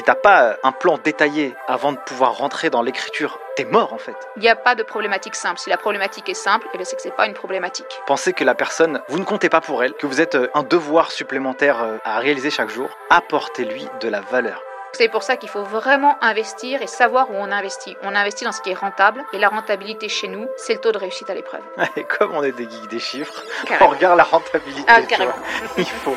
si t'as pas un plan détaillé avant de pouvoir rentrer dans l'écriture, t'es mort en fait. Il n'y a pas de problématique simple. Si la problématique est simple, eh bien, c'est que c'est pas une problématique. Pensez que la personne, vous ne comptez pas pour elle, que vous êtes euh, un devoir supplémentaire euh, à réaliser chaque jour. Apportez-lui de la valeur. C'est pour ça qu'il faut vraiment investir et savoir où on investit. On investit dans ce qui est rentable et la rentabilité chez nous, c'est le taux de réussite à l'épreuve. Et comme on est des geeks des chiffres, Carrément. on regarde la rentabilité. Ah, carrément. Il faut.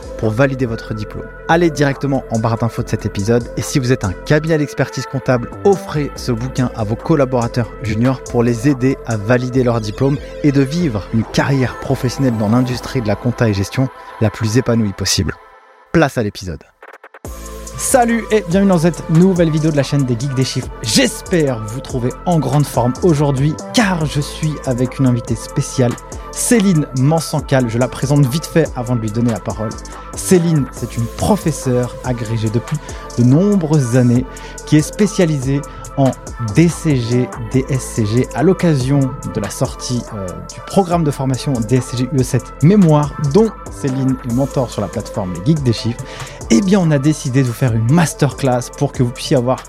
pour valider votre diplôme. Allez directement en barre d'infos de cet épisode et si vous êtes un cabinet d'expertise comptable, offrez ce bouquin à vos collaborateurs juniors pour les aider à valider leur diplôme et de vivre une carrière professionnelle dans l'industrie de la compta et gestion la plus épanouie possible. Place à l'épisode. Salut et bienvenue dans cette nouvelle vidéo de la chaîne des Geeks des Chiffres. J'espère vous trouver en grande forme aujourd'hui car je suis avec une invitée spéciale, Céline Mansancal. Je la présente vite fait avant de lui donner la parole. Céline, c'est une professeure agrégée depuis de nombreuses années qui est spécialisée en DCG, DSCG à l'occasion de la sortie euh, du programme de formation DSCG UE7 Mémoire dont Céline est mentor sur la plateforme Les Geeks des Chiffres. Eh bien, on a décidé de vous faire une masterclass pour que vous puissiez avoir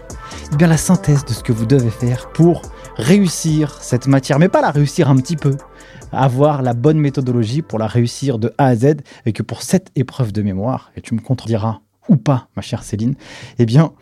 eh bien, la synthèse de ce que vous devez faire pour réussir cette matière, mais pas la réussir un petit peu, avoir la bonne méthodologie pour la réussir de A à Z, et que pour cette épreuve de mémoire, et tu me contrediras ou pas, ma chère Céline, eh bien,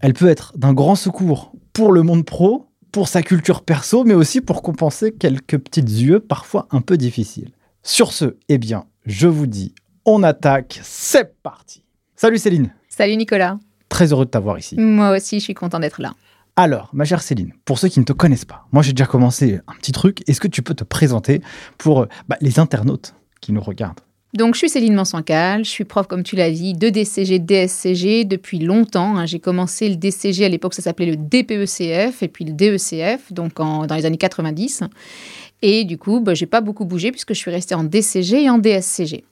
elle peut être d'un grand secours pour le monde pro, pour sa culture perso, mais aussi pour compenser quelques petites yeux parfois un peu difficiles. Sur ce, eh bien, je vous dis, on attaque, c'est parti. Salut Céline, Salut Nicolas. très heureux de t'avoir ici. Moi aussi, je suis content d'être là. Alors, ma chère Céline, pour ceux qui ne te connaissent pas, moi j'ai déjà commencé un petit truc. Est-ce que tu peux te présenter pour euh, bah, les internautes qui nous regardent? Donc, je suis Céline Mansancal, je suis prof, comme tu l'as dit, de DCG, DSCG depuis longtemps. hein. J'ai commencé le DCG à l'époque, ça s'appelait le DPECF, et puis le DECF, donc en- dans les années 90. Et du coup, bah, j'ai pas beaucoup bougé puisque je suis restée en DCG et en DSCG.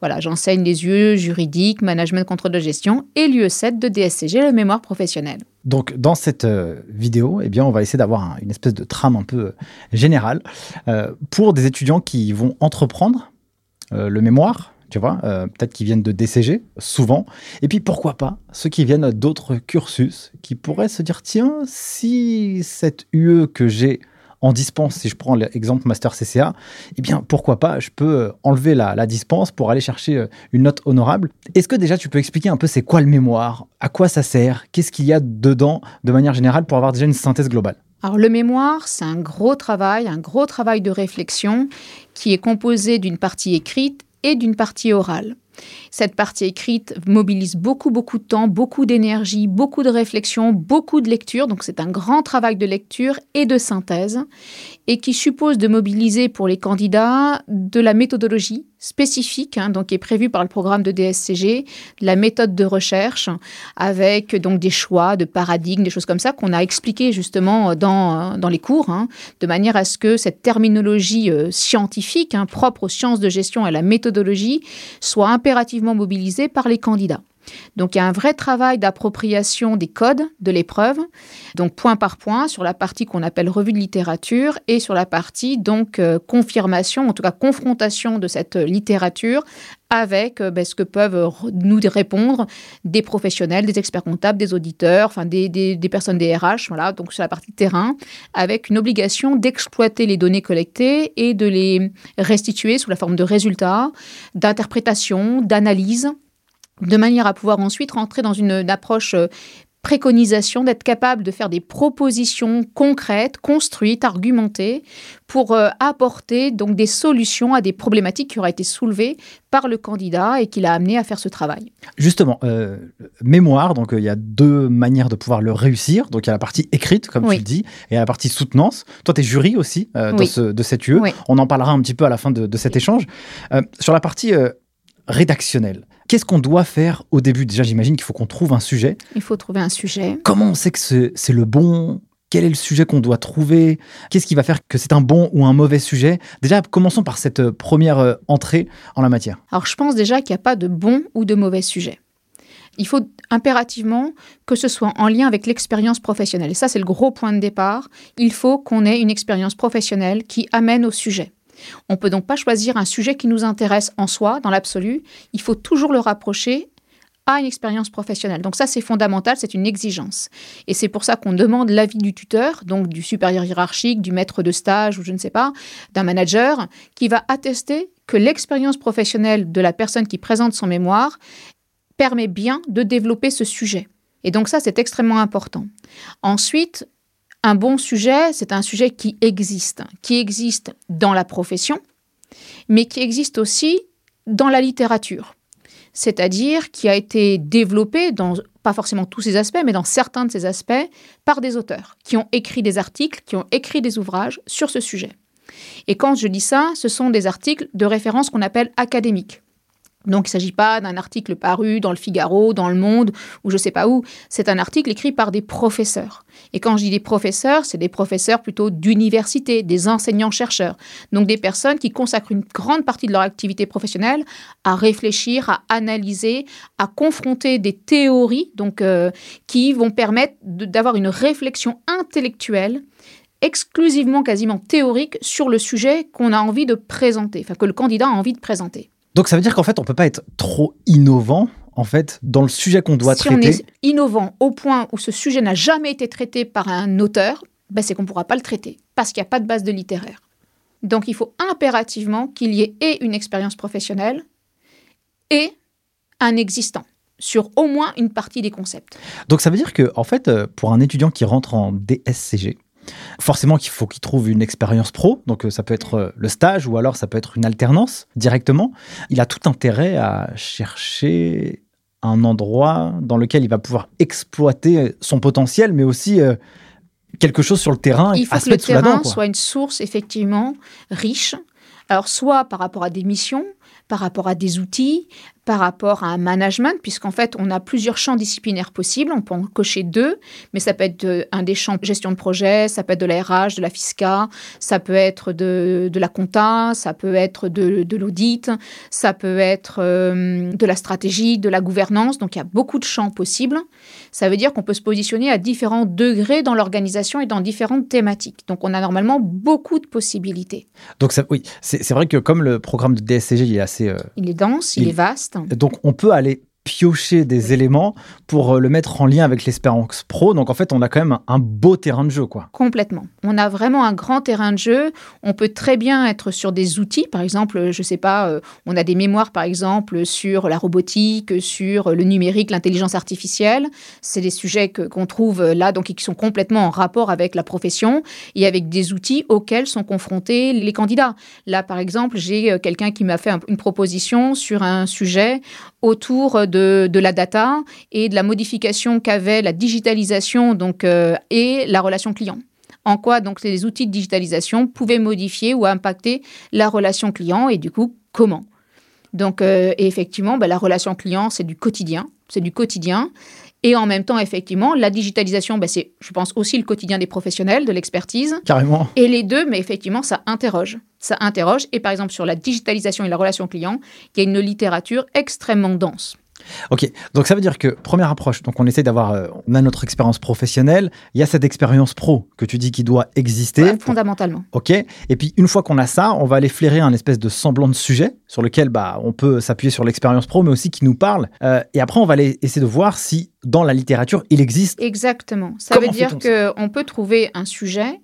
Voilà, j'enseigne les UE juridiques, management, contrôle de gestion et l'UE7 de DSCG, le mémoire professionnel. Donc, dans cette euh, vidéo, eh bien, on va essayer d'avoir un- une espèce de trame un peu euh, générale euh, pour des étudiants qui vont entreprendre le mémoire, tu vois, peut-être qui viennent de DCG, souvent, et puis pourquoi pas ceux qui viennent d'autres cursus, qui pourraient se dire, tiens, si cette UE que j'ai en dispense, si je prends l'exemple Master CCA, eh bien, pourquoi pas, je peux euh, enlever la, la dispense pour aller chercher euh, une note honorable. Est-ce que déjà tu peux expliquer un peu c'est quoi le mémoire, à quoi ça sert, qu'est-ce qu'il y a dedans de manière générale pour avoir déjà une synthèse globale? Alors le mémoire, c'est un gros travail, un gros travail de réflexion qui est composé d'une partie écrite et d'une partie orale. Cette partie écrite mobilise beaucoup, beaucoup de temps, beaucoup d'énergie, beaucoup de réflexion, beaucoup de lecture. Donc c'est un grand travail de lecture et de synthèse et qui suppose de mobiliser pour les candidats de la méthodologie spécifique, hein, donc qui est prévue par le programme de DSCG, de la méthode de recherche avec donc des choix de paradigmes, des choses comme ça qu'on a expliqué justement dans, dans les cours, hein, de manière à ce que cette terminologie euh, scientifique, hein, propre aux sciences de gestion et à la méthodologie, soit mobilisée par les candidats. Donc il y a un vrai travail d'appropriation des codes de l'épreuve, donc point par point sur la partie qu'on appelle revue de littérature et sur la partie donc euh, confirmation, en tout cas confrontation de cette euh, littérature avec euh, ben, ce que peuvent nous répondre des professionnels, des experts comptables, des auditeurs, enfin des, des- personnes des RH, voilà, donc sur la partie terrain, avec une obligation d'exploiter les données collectées et de les restituer sous la forme de résultats, d'interprétation, d'analyse, de manière à pouvoir ensuite rentrer dans une, une approche euh, préconisation, d'être capable de faire des propositions concrètes, construites, argumentées, pour euh, apporter donc des solutions à des problématiques qui auraient été soulevées par le candidat et qui l'a amené à faire ce travail. Justement, euh, mémoire, donc euh, il y a deux manières de pouvoir le réussir. Donc il y a la partie écrite, comme Oui. tu le dis, et il y a la partie soutenance. Toi, tu es jury aussi dans Oui. ce- de cette UE. Oui. On en parlera un petit peu à la fin de, de cet échange. Sur la partie rédactionnel. Qu'est-ce qu'on doit faire au début? Déjà, j'imagine qu'il faut qu'on trouve un sujet. Il faut trouver un sujet. Comment on sait que c'est le bon? Quel est le sujet qu'on doit trouver? Qu'est-ce qui va faire que c'est un bon ou un mauvais sujet? Déjà, commençons par cette euh, première euh, entrée en la matière. Alors, je pense déjà qu'il n'y a pas de bon ou de mauvais sujet. Il faut impérativement que ce soit en lien avec l'expérience professionnelle. Et ça, c'est le gros point de départ. Il faut qu'on ait une expérience professionnelle qui amène au sujet. On ne peut donc pas choisir un sujet qui nous intéresse en soi, dans l'absolu. Il faut toujours le rapprocher à une expérience professionnelle. Donc ça, c'est fondamental, c'est une exigence. Et c'est pour ça qu'on demande l'avis du tuteur, donc du supérieur hiérarchique, du maître de stage ou je ne sais pas, d'un manager, qui va attester que l'expérience professionnelle de la personne qui présente son mémoire permet bien de développer ce sujet. Et donc ça, c'est extrêmement important. Ensuite, un bon sujet, c'est un sujet qui existe, qui existe dans la profession, mais qui existe aussi dans la littérature c'est-à-dire qui a été développé dans pas forcément tous ses aspects, mais dans certains de ses aspects, par des auteurs qui ont écrit des articles, qui ont écrit des ouvrages sur ce sujet. Et quand je dis ça, ce sont des articles de référence qu'on appelle académiques. Donc il ne s'agit pas d'un article paru dans le Figaro, dans le Monde ou je ne sais pas où. C'est un article écrit par des professeurs. Et quand je dis des professeurs, c'est des professeurs plutôt d'université, des enseignants-chercheurs. Donc des personnes qui consacrent une grande partie de leur activité professionnelle à réfléchir, à analyser, à confronter des théories donc, euh, qui vont permettre d'avoir une réflexion intellectuelle exclusivement quasiment théorique sur le sujet qu'on a envie de présenter, enfin que le candidat a envie de présenter. Donc ça veut dire qu'en fait, on peut pas être trop innovant en fait dans le sujet qu'on doit traiter. Si on est innovant au point où ce sujet n'a jamais été traité par un auteur, ben c'est qu'on ne pourra pas le traiter parce qu'il n'y a pas de base de littéraire. Donc il faut impérativement qu'il y ait et une expérience professionnelle et un existant sur au moins une partie des concepts. Donc ça veut dire que en fait euh, pour un étudiant qui rentre en DSCG, Forcément qu'il faut qu'il trouve une expérience pro, donc euh, ça peut être euh, le stage ou alors ça peut être une alternance directement. Il a tout intérêt à chercher un endroit dans lequel il va pouvoir exploiter son potentiel, mais aussi euh, quelque chose sur le terrain. Il faut que le terrain soit une source effectivement riche. Alors soit par rapport à des missions, par rapport à des outils, par rapport à un management, puisqu'en fait, on a plusieurs champs disciplinaires possibles. On peut en cocher deux, mais ça peut être un des champs gestion de projet, ça peut être de la RH, de la FISCA, ça peut être de, la compta, ça peut être de, l'audit, ça peut être euh, de la stratégie, de la gouvernance. Donc, il y a beaucoup de champs possibles. Ça veut dire qu'on peut se positionner à différents degrés dans l'organisation et dans différentes thématiques. Donc, on a normalement beaucoup de possibilités. Donc, ça, oui, c'est vrai que comme le programme de DSCG, il est assez... Euh, il est dense, il est vaste. Donc on peut aller piocher des éléments pour euh, le mettre en lien avec l'espérance pro. Donc en fait, on a quand même un beau terrain de jeu, quoi. Complètement. On a vraiment un grand terrain de jeu. On peut très bien être sur des outils, par exemple, je sais pas, euh, on a des mémoires par exemple sur la robotique, sur le numérique, l'intelligence artificielle. C'est des sujets que qu'on trouve là, donc qui sont complètement en rapport avec la profession et avec des outils auxquels sont confrontés les candidats. Là, par exemple, j'ai euh, quelqu'un qui m'a fait une proposition sur un sujet autour de, la data et de la modification qu'avait la digitalisation donc, euh, et la relation client. En quoi donc les outils de digitalisation pouvaient modifier ou impacter la relation client et du coup comment? Donc euh, effectivement, bah, la relation client c'est du quotidien, c'est du quotidien. Et en même temps, effectivement, la digitalisation, bah, c'est, je pense, aussi le quotidien des professionnels, de l'expertise. Carrément. Et les deux, mais effectivement, ça interroge. Ça interroge. Et par exemple, sur la digitalisation et la relation client, il y a une littérature extrêmement dense. Ok, donc ça veut dire que première approche, donc on essaie d'avoir, euh, on a notre expérience professionnelle, il y a cette expérience pro que tu dis qui doit exister. fondamentalement. Ok, et puis une fois qu'on a ça, on va aller flairer un espèce de semblant de sujet sur lequel bah, on peut s'appuyer sur l'expérience pro, mais aussi qui nous parle. Euh, et après, on va aller essayer de voir si dans la littérature il existe. Exactement. Ça veut dire qu'on peut trouver un sujet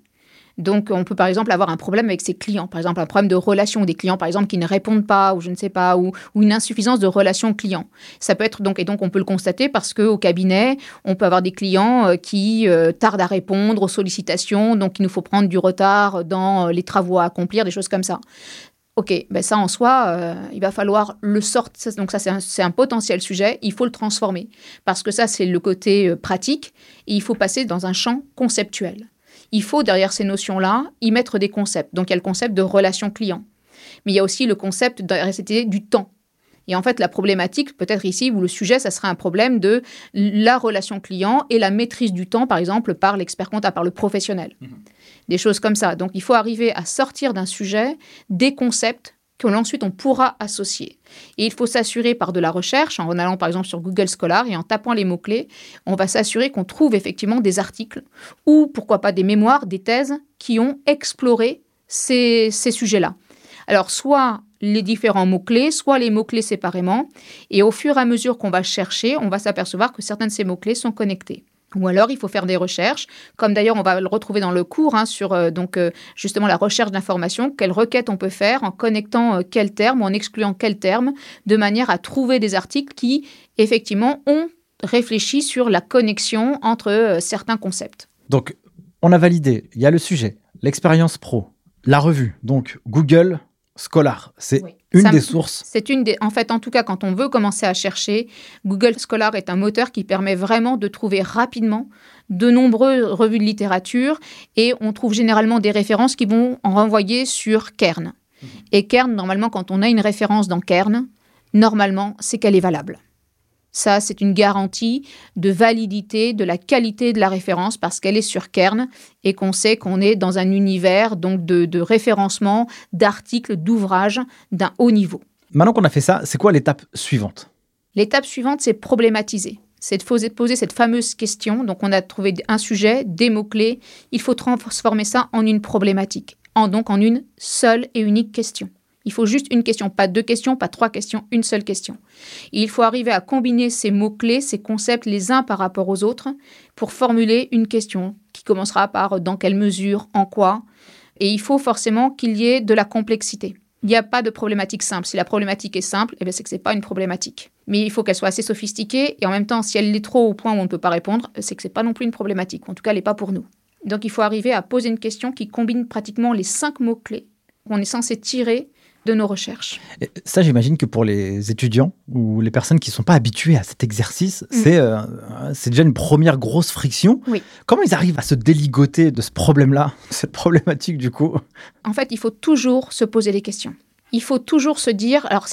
donc, on peut par exemple avoir un problème avec ses clients, par exemple un problème de relation des clients, par exemple qui ne répondent pas ou je ne sais pas, ou, une insuffisance de relation client. Ça peut être donc et donc on peut le constater parce que au cabinet, on peut avoir des clients euh, qui euh, tardent à répondre aux sollicitations, donc il nous faut prendre du retard dans euh, les travaux à accomplir, des choses comme ça. Ok, ben ça en soi, il va falloir le sortir. Donc ça, c'est un, un, potentiel sujet. Il faut le transformer parce que ça, c'est le côté pratique. Et il faut passer dans un champ conceptuel il faut derrière ces notions-là y mettre des concepts. Donc il y a le concept de relation client, mais il y a aussi le concept du temps. Et en fait, la problématique, peut-être ici, ou le sujet, ça serait un problème de la relation client et la maîtrise du temps, par exemple, par l'expert comptable, par le professionnel. Mhm. Des choses comme ça. Donc, il faut arriver à sortir d'un sujet des concepts qu'ensuite on pourra associer. Et il faut s'assurer par de la recherche, en allant par exemple sur Google Scholar et en tapant les mots-clés, on va s'assurer qu'on trouve effectivement des articles ou pourquoi pas des mémoires, des thèses qui ont exploré ces, ces sujets-là. Alors soit les différents mots-clés, soit les mots-clés séparément, et au fur et à mesure qu'on va chercher, on va s'apercevoir que certains de ces mots-clés sont connectés. Ou alors, il faut faire des recherches, comme d'ailleurs on va le retrouver dans le cours, hein, sur euh, donc euh, justement la recherche d'informations, quelles requêtes on peut faire en connectant euh, quel terme ou en excluant quel terme, de manière à trouver des articles qui, effectivement, ont réfléchi sur la connexion entre certains concepts. Donc, on a validé, il y a le sujet, l'expérience pro, la revue, donc Google, Scholar. C'est une des sources. C'est une des. En fait, en tout cas, quand on veut commencer à chercher, Google Scholar est un moteur qui permet vraiment de trouver rapidement de nombreuses revues de littérature et on trouve généralement des références qui vont en renvoyer sur Kern. Mhm. Et Kern, normalement, quand on a une référence dans Kern, normalement, c'est qu'elle est valable. Ça, c'est une garantie de validité de la qualité de la référence parce qu'elle est sur Kern et qu'on sait qu'on est dans un univers donc de, référencement d'articles, d'ouvrages d'un haut niveau. Maintenant qu'on a fait ça, c'est quoi l'étape suivante? L'étape suivante, c'est problématiser. C'est de poser cette fameuse question. Donc, on a trouvé un sujet, des mots-clés. Il faut transformer ça en une problématique, en, donc en une seule et unique question. Il faut juste une question, pas deux questions, pas trois questions, une seule question. il faut arriver à combiner ces mots-clés, ces concepts les uns par rapport aux autres pour formuler une question qui commencera par dans quelle mesure, en quoi. Et il faut forcément qu'il y ait de la complexité. Il n'y a pas de problématique simple. Si la problématique est simple, eh c'est que ce n'est pas une problématique. Mais il faut qu'elle soit assez sophistiquée et en même temps, si elle est trop au point où on ne peut pas répondre, c'est que ce n'est pas non plus une problématique. En tout cas, elle n'est pas pour nous. Donc il faut arriver à poser une question qui combine pratiquement les cinq mots-clés qu'on est censé tirer de nos recherches. ça, j'imagine que pour les étudiants ou les personnes qui ne sont pas habituées à cet exercice, mm. euh, c'est déjà une première grosse friction. Oui. Comment ils arrivent à se déligoter de ce problème-là, cette problématique du coup? En fait, il faut toujours se poser des questions. Il faut toujours se dire, alors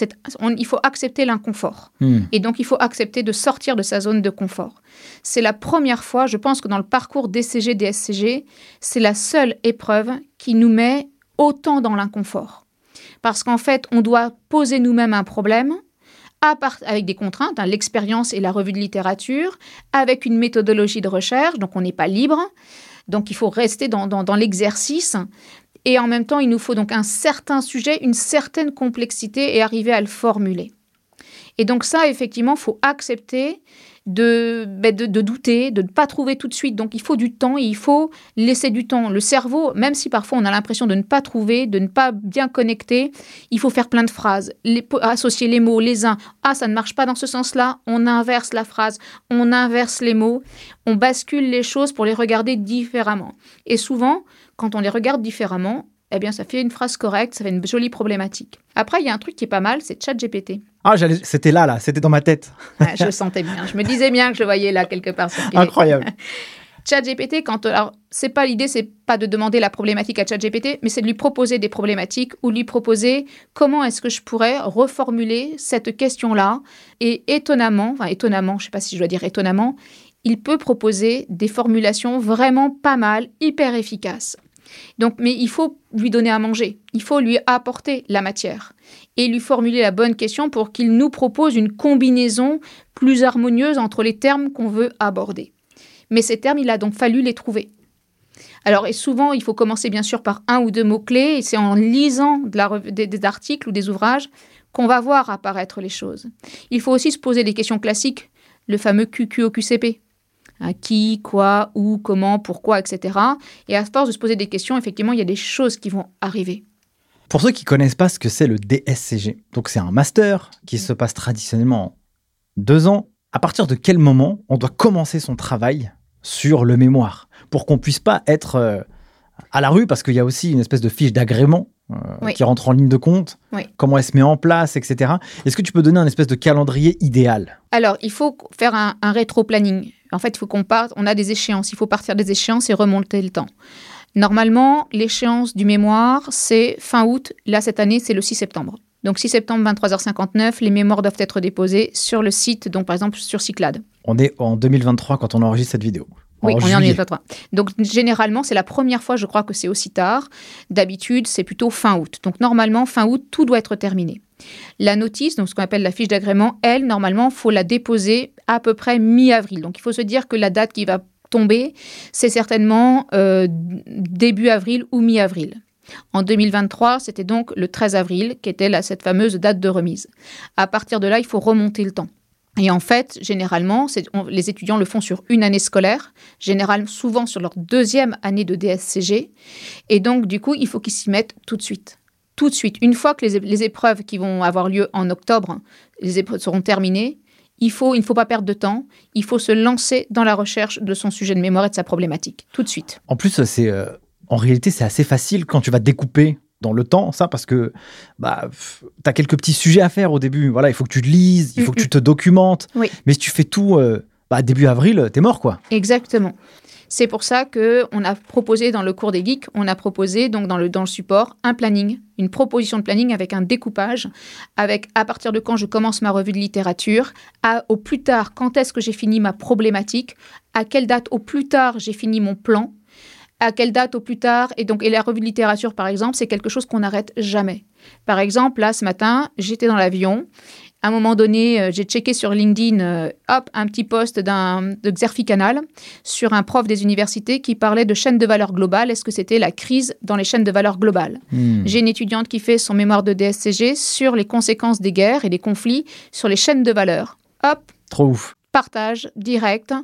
il faut accepter l'inconfort. Mm. Et donc il faut accepter de sortir de sa zone de confort. C'est la première fois, je pense que dans le parcours DCG, DSCG, c'est la seule épreuve qui nous met autant dans l'inconfort parce qu'en fait, on doit poser nous-mêmes un problème avec des contraintes, hein, l'expérience et la revue de littérature, avec une méthodologie de recherche, donc on n'est pas libre, donc il faut rester dans, dans l'exercice, et en même temps, il nous faut donc un certain sujet, une certaine complexité et arriver à le formuler. Et donc ça, effectivement, faut accepter ben, de, de, douter, de ne pas trouver tout de suite. Donc il faut du temps il faut laisser du temps. Le cerveau, même si parfois on a l'impression de ne pas trouver, de ne pas bien connecter, il faut faire plein de phrases, associer les mots les uns. Ah, ça ne marche pas dans ce sens-là, on inverse la phrase, on inverse les mots, on bascule les choses pour les regarder différemment. Et souvent, quand on les regarde différemment, eh bien, ça fait une phrase correcte, ça fait une jolie problématique. Après, il y a un truc qui est pas mal, c'est ChatGPT. Ah, c'était là, là, c'était dans ma tête. je le sentais bien. Je me disais bien que je voyais là quelque part. Incroyable. ChatGPT, quand alors c'est pas l'idée, c'est pas de demander la problématique à ChatGPT, mais c'est de lui proposer des problématiques ou lui proposer comment est-ce que je pourrais reformuler cette question-là. Et étonnamment, enfin étonnamment, je sais pas si je dois dire étonnamment, il peut proposer des formulations vraiment pas mal, hyper efficaces. Donc, mais il faut lui donner à manger, il faut lui apporter la matière et lui formuler la bonne question pour qu'il nous propose une combinaison plus harmonieuse entre les termes qu'on veut aborder. Mais ces termes, il a donc fallu les trouver. Alors, et souvent, il faut commencer bien sûr par un ou deux mots-clés, et c'est en lisant des, articles ou des ouvrages qu'on va voir apparaître les choses. Il faut aussi se poser des questions classiques, le fameux QQOQCP qui, quoi, où, comment, pourquoi, etc. Et à force de se poser des questions, effectivement, il y a des choses qui vont arriver. Pour ceux qui connaissent pas ce que c'est le DSCG, donc c'est un master qui se passe traditionnellement en deux ans. À partir de quel moment on doit commencer son travail sur le mémoire pour qu'on puisse pas être euh, à la rue parce qu'il y a aussi une espèce de fiche d'agrément euh, qui rentre en ligne de compte, comment elle se met en place, etc. Est-ce que tu peux donner un espèce de calendrier idéal? Alors, il faut faire un, un rétro-planning. En fait, il faut qu'on parte, on a des échéances, il faut partir des échéances et remonter le temps. Normalement, l'échéance du mémoire, c'est fin août. Là, cette année, c'est le 6 septembre. Donc 6 septembre 23h59, les mémoires doivent être déposées sur le site, donc par exemple sur Cyclade. On est en 2023 quand on enregistre cette vidéo. Oui, on est en 2023. Donc généralement, c'est la première fois, je crois, que c'est aussi tard. D'habitude, c'est plutôt fin août. Donc normalement, fin août, tout doit être terminé. La notice, donc ce qu'on appelle la fiche d'agrément, elle, normalement, faut la déposer à peu près mi-avril. Donc il faut se dire que la date qui va tomber, c'est certainement euh, début avril ou mi-avril. En 2023, c'était donc le 13 avril qui était cette fameuse date de remise. À partir de là, il faut remonter le temps. Et en fait, généralement, les étudiants le font sur une année scolaire, généralement souvent sur leur deuxième année de DSCG. Et donc, du coup, il faut qu'ils s'y mettent tout de suite. Tout de suite. Une fois que les, épreuves qui vont avoir lieu en octobre, les épreuves seront terminées, il, faut, il ne faut pas perdre de temps, il faut se lancer dans la recherche de son sujet de mémoire et de sa problématique, tout de suite. En plus, c'est euh, en réalité, c'est assez facile quand tu vas découper dans le temps, ça, parce que bah, tu as quelques petits sujets à faire au début. Voilà, il faut que tu te lises, il faut que tu te documentes. Mais si tu fais tout euh, bah, début avril, tu es mort, quoi. Exactement. C'est pour ça que on a proposé dans le cours des geeks, on a proposé donc dans le, dans le support un planning, une proposition de planning avec un découpage, avec à partir de quand je commence ma revue de littérature, à, au plus tard quand est-ce que j'ai fini ma problématique, à quelle date au plus tard j'ai fini mon plan, à quelle date au plus tard. Et donc et la revue de littérature par exemple c'est quelque chose qu'on n'arrête jamais. Par exemple là ce matin j'étais dans l'avion. À un moment donné euh, j'ai checké sur LinkedIn euh, hop un petit post d'un de Xerfi Canal sur un prof des universités qui parlait de chaîne de valeur globale. Est-ce que c'était la crise dans les chaînes de valeur globales? Hmm. j'ai une étudiante qui fait son mémoire de DSCG sur les conséquences des guerres et des conflits sur les chaînes de valeur. Hop. Trop ouf. Partage direct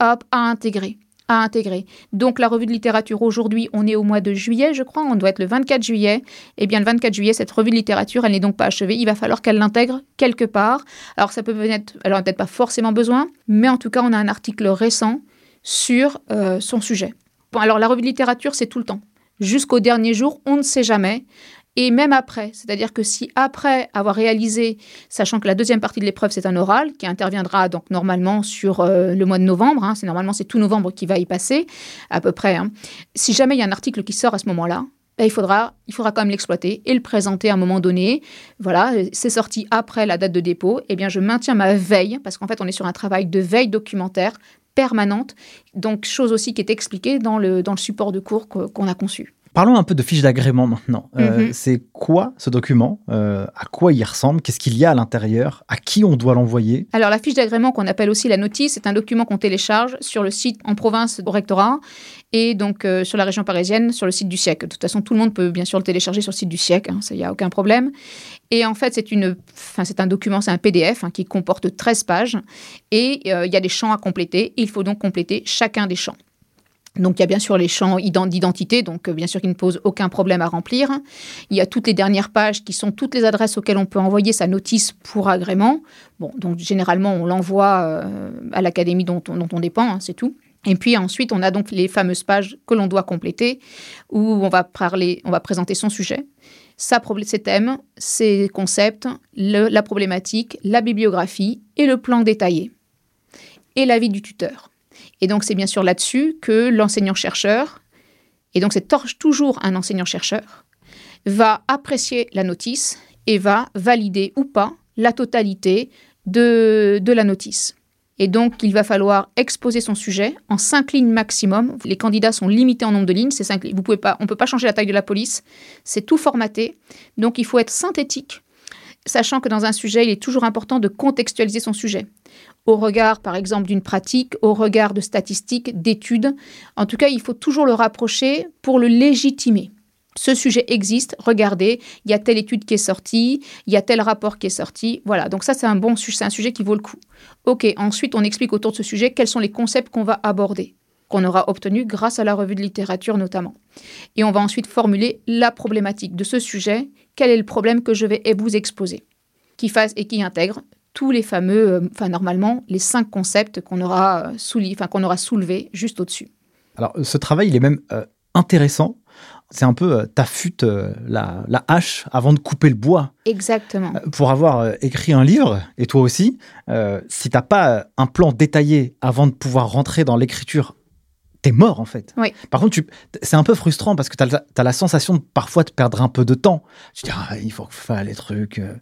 hop à intégrer à intégrer. Donc la revue de littérature aujourd'hui, on est au mois de juillet, je crois, on doit être le 24 juillet. Eh bien le 24 juillet, cette revue de littérature, elle n'est donc pas achevée. Il va falloir qu'elle l'intègre quelque part. Alors ça peut être, elle n'en a peut-être pas forcément besoin, mais en tout cas, on a un article récent sur euh, son sujet. Bon, alors la revue de littérature, c'est tout le temps. Jusqu'au dernier jour, on ne sait jamais. Et même après, c'est-à-dire que si après avoir réalisé, sachant que la deuxième partie de l'épreuve c'est un oral qui interviendra donc normalement sur euh, le mois de novembre, hein, c'est normalement c'est tout novembre qui va y passer à peu près. Hein. si jamais il y a un article qui sort à ce moment-là, ben, il faudra, il faudra quand même l'exploiter et le présenter à un moment donné. Voilà, c'est sorti après la date de dépôt. Eh bien, je maintiens ma veille parce qu'en fait, on est sur un travail de veille documentaire permanente. Donc, chose aussi qui est expliquée dans le, dans le support de cours qu'on a conçu. Parlons un peu de fiche d'agrément maintenant. Euh, mhm. C'est quoi ce document euh, À quoi il ressemble? Qu'est-ce qu'il y a à l'intérieur? À qui on doit l'envoyer? Alors la fiche d'agrément qu'on appelle aussi la notice, c'est un document qu'on télécharge sur le site en province au rectorat et donc euh, sur la région parisienne sur le site du siècle. De toute façon, tout le monde peut bien sûr le télécharger sur le site du siècle, hein, il n'y a aucun problème. Et en fait, c'est une, c'est un document, c'est un PDF hein, qui comporte 13 pages et il y a des champs à compléter. il faut donc compléter chacun des champs. Donc il y a bien sûr les champs d'identité, donc euh, bien sûr qui ne posent aucun problème à remplir. Il y a toutes les dernières pages qui sont toutes les adresses auxquelles on peut envoyer sa notice pour agrément. Bon, donc généralement on l'envoie euh, à l'académie dont, on dépend, hein, c'est tout. Et puis ensuite on a donc les fameuses pages que l'on doit compléter où on va parler, on va présenter son sujet, ses thèmes, ses concepts, la problématique, la bibliographie et le plan détaillé et l'avis du tuteur. Et donc, c'est bien sûr là-dessus que l'enseignant-chercheur, et donc c'est toujours un enseignant-chercheur, va apprécier la notice et va valider ou pas la totalité de, la notice. Et donc, il va falloir exposer son sujet en cinq lignes maximum. Les candidats sont limités en nombre de lignes. Cinq, vous pouvez on ne peut pas changer la taille de la police. C'est tout formaté. Donc, il faut être synthétique, sachant que dans un sujet, il est toujours important de contextualiser son sujet au regard, par exemple, d'une pratique, au regard de statistiques, d'études. En tout cas, il faut toujours le rapprocher pour le légitimer. Ce sujet existe, regardez, il y a telle étude qui est sortie, il y a tel rapport qui est sorti. Voilà, donc ça c'est un bon sujet, c'est un sujet qui vaut le coup. Ok, ensuite on explique autour de ce sujet quels sont les concepts qu'on va aborder, qu'on aura obtenus grâce à la revue de littérature notamment. Et on va ensuite formuler la problématique de ce sujet, quel est le problème que je vais vous exposer, qui fasse et qui intègre tous les fameux, euh, enfin normalement, les cinq concepts qu'on aura, euh, enfin, qu'on aura soulevés juste au-dessus. Alors ce travail, il est même euh, intéressant. C'est un peu t'affûtes la, la, hache avant de couper le bois. Exactement. pour avoir écrit un livre, et toi aussi, si t'as pas un plan détaillé avant de pouvoir rentrer dans l'écriture t'es mort en fait. Oui. Par contre, tu- c'est un peu frustrant parce que t'as, as la sensation de parfois de perdre un peu de temps. Tu dis, ah, il faut faire les trucs, euh,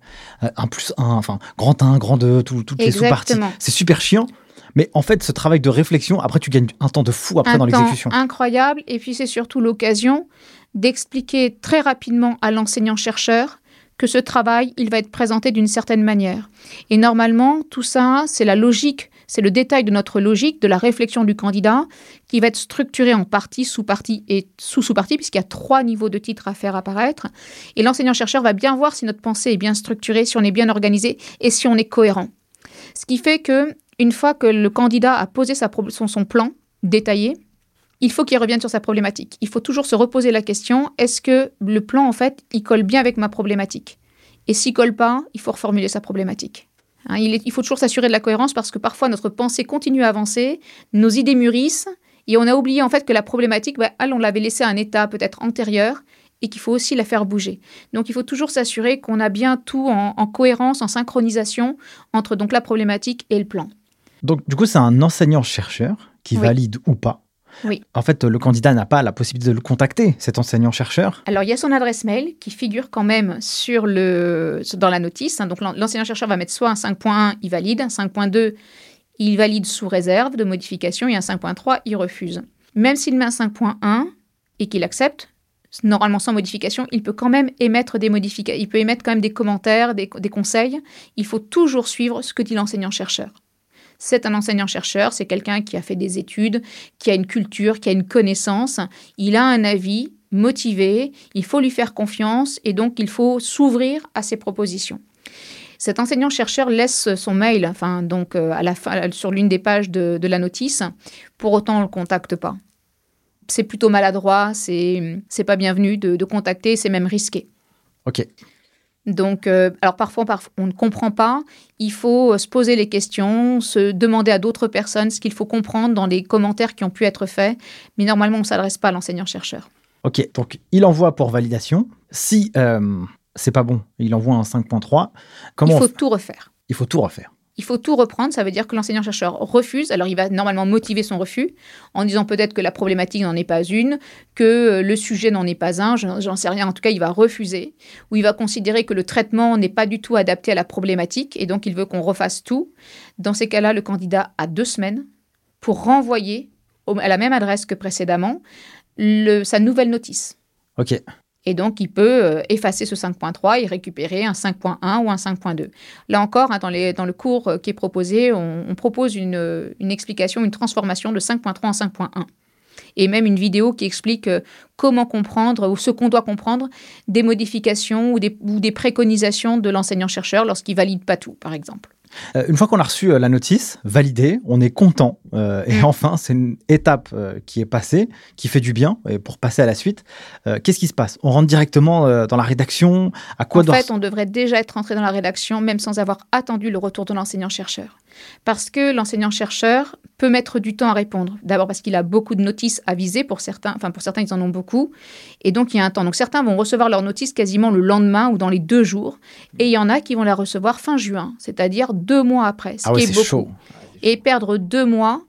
un plus un, enfin, grand 1, grand 2, tout- toutes les sous-parties. C'est super chiant. Mais en fait, ce travail de réflexion, après, tu gagnes un temps de fou après un dans temps l'exécution. incroyable. Et puis c'est surtout l'occasion d'expliquer très rapidement à l'enseignant-chercheur que ce travail, il va être présenté d'une certaine manière. Et normalement, tout ça, c'est la logique, c'est le détail de notre logique, de la réflexion du candidat, qui va être structuré en partie, sous-partie et sous-sous-partie, puisqu'il y a trois niveaux de titres à faire apparaître. Et l'enseignant-chercheur va bien voir si notre pensée est bien structurée, si on est bien organisé et si on est cohérent. Ce qui fait que, une fois que le candidat a posé son plan détaillé, il faut qu'il revienne sur sa problématique. Il faut toujours se reposer la question est-ce que le plan, en fait, il colle bien avec ma problématique? Et s'il colle pas, il faut reformuler sa problématique. Hein, il, est- il faut toujours s'assurer de la cohérence parce que parfois notre pensée continue à avancer, nos idées mûrissent et on a oublié en fait que la problématique, bah, elle, on l'avait laissée à un état peut-être antérieur et qu'il faut aussi la faire bouger. Donc il faut toujours s'assurer qu'on a bien tout en, en cohérence, en synchronisation entre donc la problématique et le plan. Donc, du coup, c'est un enseignant-chercheur qui Oui. valide ou pas. Oui. En fait, le candidat n'a pas la possibilité de le contacter, cet enseignant-chercheur. Alors, il y a son adresse mail qui figure quand même sur le, dans la notice. hein. Donc, l'en- l'enseignant-chercheur va mettre soit un 5.1, il valide, un 5.2, il valide sous réserve de modification, et un 5.3, il refuse. Même s'il met un 5.1 et qu'il accepte, normalement sans modification, il peut quand même émettre des modifications, il peut émettre quand même des commentaires, des, des conseils. Il faut toujours suivre ce que dit l'enseignant-chercheur. C'est un enseignant-chercheur, c'est quelqu'un qui a fait des études, qui a une culture, qui a une connaissance. Il a un avis motivé, il faut lui faire confiance et donc il faut s'ouvrir à ses propositions. Cet enseignant-chercheur laisse son mail, enfin donc euh, à la fin, sur l'une des pages de, la notice. Pour autant, on ne le contacte pas. C'est plutôt maladroit, c'est c'est pas bienvenu de, de contacter, c'est même risqué. Ok. Donc, euh, alors parfois, parfois, on ne comprend pas. Il faut euh, se poser les questions, se demander à d'autres personnes ce qu'il faut comprendre dans les commentaires qui ont pu être faits. Mais normalement, on ne s'adresse pas à l'enseignant-chercheur. Ok, donc il envoie pour validation. Si euh, c'est pas bon, il envoie un 5.3. Comment Il faut tout refaire. il faut tout refaire. Il faut tout reprendre, ça veut dire que l'enseignant-chercheur refuse. Alors, il va normalement motiver son refus en disant peut-être que la problématique n'en est pas une, que euh, le sujet n'en est pas un, j'en sais rien. En tout cas, il va refuser, ou il va considérer que le traitement n'est pas du tout adapté à la problématique, et donc il veut qu'on refasse tout. Dans ces cas-là, le candidat a deux semaines pour renvoyer à la même adresse que précédemment sa nouvelle notice. Ok. Et donc, il peut euh, effacer ce 5.3 et récupérer un 5.1 ou un 5.2. Là encore, hein, dans, le cours euh, qui est proposé, on, propose une, euh, une explication, une transformation de 5.3 en 5.1. Et même une vidéo qui explique comment comprendre ou ce qu'on doit comprendre des modifications ou des, ou des préconisations de l'enseignant-chercheur lorsqu'il valide pas tout, par exemple. Euh, une fois qu'on a reçu euh, la notice, validée, on est content. euh, et Mm. enfin, c'est une étape qui est passée, qui fait du bien. Et pour passer à la suite, qu'est-ce qui se passe? On rentre directement dans la rédaction? À quoi en fait, on devrait déjà être entré dans la rédaction, même sans avoir attendu le retour de l'enseignant-chercheur. Parce que l'enseignant-chercheur peut mettre du temps à répondre. D'abord parce qu'il a beaucoup de notices à viser pour certains, enfin pour certains, ils en ont beaucoup. Et donc, il y a un temps. Donc, certains vont recevoir leur notice quasiment le lendemain ou dans les deux jours. Et il y en a qui vont la recevoir fin juin, c'est-à-dire deux mois après, ce Ah ouais, est beaucoup. chaud. Et perdre deux mois,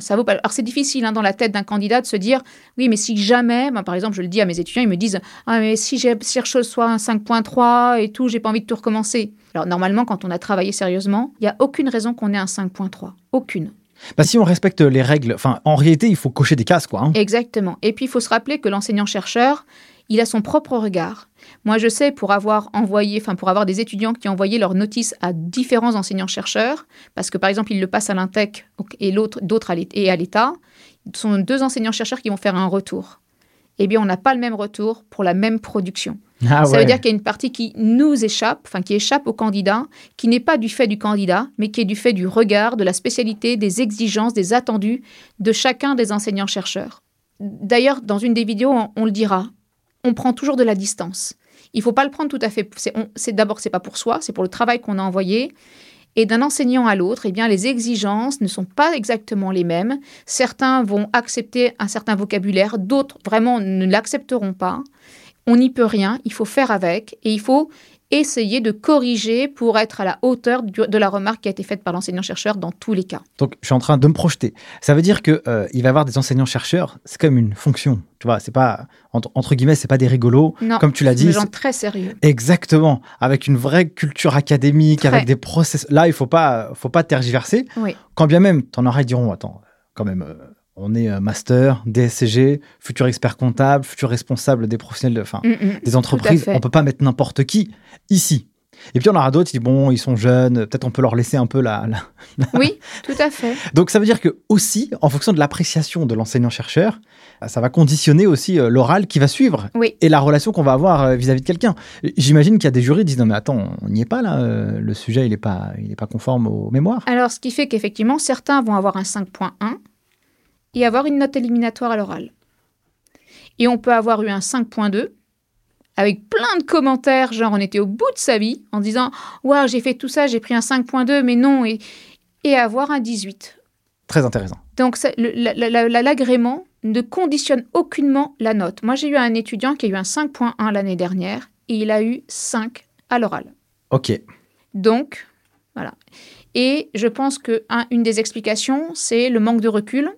ça vaut pas. Alors c'est difficile hein, dans la tête d'un candidat de se dire oui, mais si jamais, ben, par exemple, je le dis à mes étudiants, ils me disent ah mais si j'ai si reçois un 5.3 et tout, j'ai pas envie de tout recommencer. Alors normalement, quand on a travaillé sérieusement, il y a aucune raison qu'on ait un 5.3, aucune. Bah, si on respecte les règles, enfin, en réalité, il faut cocher des cases, quoi. hein. Exactement. Et puis il faut se rappeler que l'enseignant-chercheur, il a son propre regard. Moi, je sais pour avoir envoyé, enfin pour avoir des étudiants qui ont envoyé leurs notices à différents enseignants-chercheurs, parce que par exemple ils le passent à l'Intec et l'autre, d'autres à l'É- et à l'État, ce sont deux enseignants-chercheurs qui vont faire un retour. Eh bien, on n'a pas le même retour pour la même production. Ah Ça ouais. veut dire qu'il y a une partie qui nous échappe, enfin qui échappe au candidat, qui n'est pas du fait du candidat, mais qui est du fait du regard, de la spécialité, des exigences, des attendus de chacun des enseignants-chercheurs. D'ailleurs, dans une des vidéos, on, on le dira, on prend toujours de la distance. Il faut pas le prendre tout à fait. C'est, d'abord c'est pas pour soi, c'est pour le travail qu'on a envoyé. Et d'un enseignant à l'autre, eh bien, les exigences ne sont pas exactement les mêmes. Certains vont accepter un certain vocabulaire, d'autres vraiment ne l'accepteront pas. On n'y peut rien, il faut faire avec et il faut essayer de corriger pour être à la hauteur de la remarque qui a été faite par l'enseignant-chercheur dans tous les cas. Donc, je suis en train de me projeter. Ça veut dire qu'il euh, va y avoir des enseignants-chercheurs, c'est comme une fonction. Tu vois, c'est pas, entre, entre guillemets, c'est pas des rigolos, non, comme tu l'as dit. des gens très sérieux. Exactement, avec une vraie culture académique, avec des process. Là, il faut pas, faut pas tergiverser. Oui. Quand bien même, ton oreille diront, attends, quand même, euh, on est euh, master, DSCG, futur expert comptable, futur responsable des professionnels, enfin, Mm, mm. des entreprises. On peut pas mettre n'importe qui ici. Et puis on aura d'autres qui disent bon, ils sont jeunes, peut-être on peut leur laisser un peu la, la- Oui, tout à fait. Donc ça veut dire que aussi, en fonction de l'appréciation de l'enseignant-chercheur, ça va conditionner aussi euh, l'oral qui va suivre Oui. et la relation qu'on va avoir euh, vis-à-vis de quelqu'un. J'imagine qu'il y a des jurys qui disent non mais attends, on n'y est pas là, le sujet il est pas, il est pas conforme aux mémoires. Alors, ce qui fait qu'effectivement, certains vont avoir un 5.1 et avoir une note éliminatoire à l'oral. Et on peut avoir eu un 5.2 avec plein de commentaires, genre on était au bout de sa vie, en disant Waouh, j'ai fait tout ça, j'ai pris un 5.2, mais non, et, et avoir un 18. Très intéressant. Donc, l'agrément ne conditionne aucunement la note. Moi, j'ai eu un étudiant qui a eu un 5.1 l'année dernière et il a eu 5 à l'oral. Ok. Donc, voilà. Et je pense que un- des explications, c'est le manque de recul,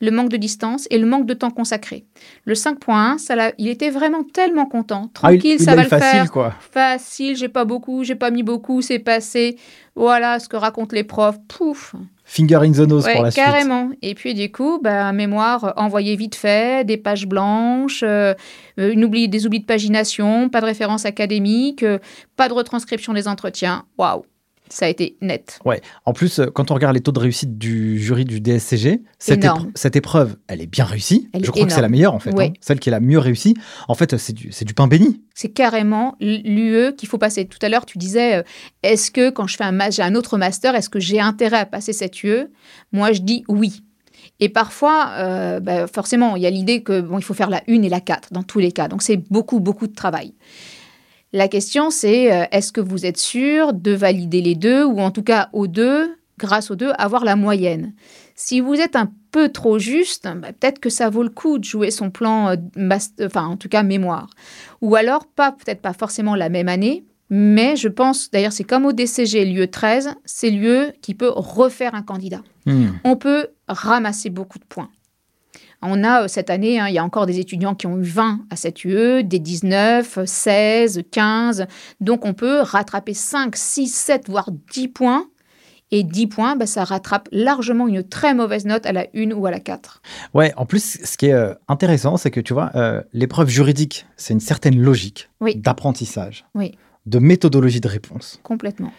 le manque de distance et le manque de temps consacré. Le 5.1, ça il était vraiment tellement content, Ah, il- tranquille, il ça va le facile faire, quoi. facile, j'ai pas beaucoup, j'ai pas mis beaucoup, c'est passé. Voilà ce que racontent les profs. Pouf. Finger in the nose Ouais, pour la suite. carrément. Et puis du coup, bah, mémoire envoyée vite fait, des pages blanches, euh, euh, une oubli, des oublis de pagination, pas de référence académique, euh, pas de retranscription des entretiens. Waouh, ça a été net. En plus, euh, quand on regarde les taux de réussite du jury du DSCG, cette, Énorme. épre- cette épreuve, elle est bien réussie. Elle Je crois que c'est la meilleure en fait, Ouais. hein. celle qui est la mieux réussie. En fait, c'est du, pain béni. C'est carrément l'UE qu'il faut passer. Tout à l'heure, tu disais, euh, est-ce que quand je fais un, j'ai un autre master, est-ce que j'ai intérêt à passer cette UE Moi, je dis oui. Et parfois, euh, bah, forcément, il y a l'idée que bon, il faut faire la 1 et la 4 dans tous les cas. Donc, c'est beaucoup, beaucoup de travail. La question, c'est euh, est-ce que vous êtes sûr de valider les deux ou en tout cas aux deux, grâce aux deux, avoir la moyenne? Si vous êtes un peu trop juste, bah, peut-être que ça vaut le coup de jouer son plan, euh, enfin en tout cas mémoire. Ou alors, pas peut-être pas forcément la même année, mais je pense, d'ailleurs c'est comme au DCG, lieu 13, c'est lieu qui peut refaire un candidat. Hmm. On peut ramasser beaucoup de points. On a euh, cette année, hein, il y a encore des étudiants qui ont eu 20 à cette UE, des 19, 16, 15. Donc on peut rattraper 5, 6, 7, voire 10 points. Et 10 points, bah, ça rattrape largement une très mauvaise note à la 1 ou à la 4. Ouais, en plus, ce qui est euh, intéressant, c'est que tu vois, euh, l'épreuve juridique, c'est une certaine logique Oui. d'apprentissage, Oui. de méthodologie de réponse. Complètement.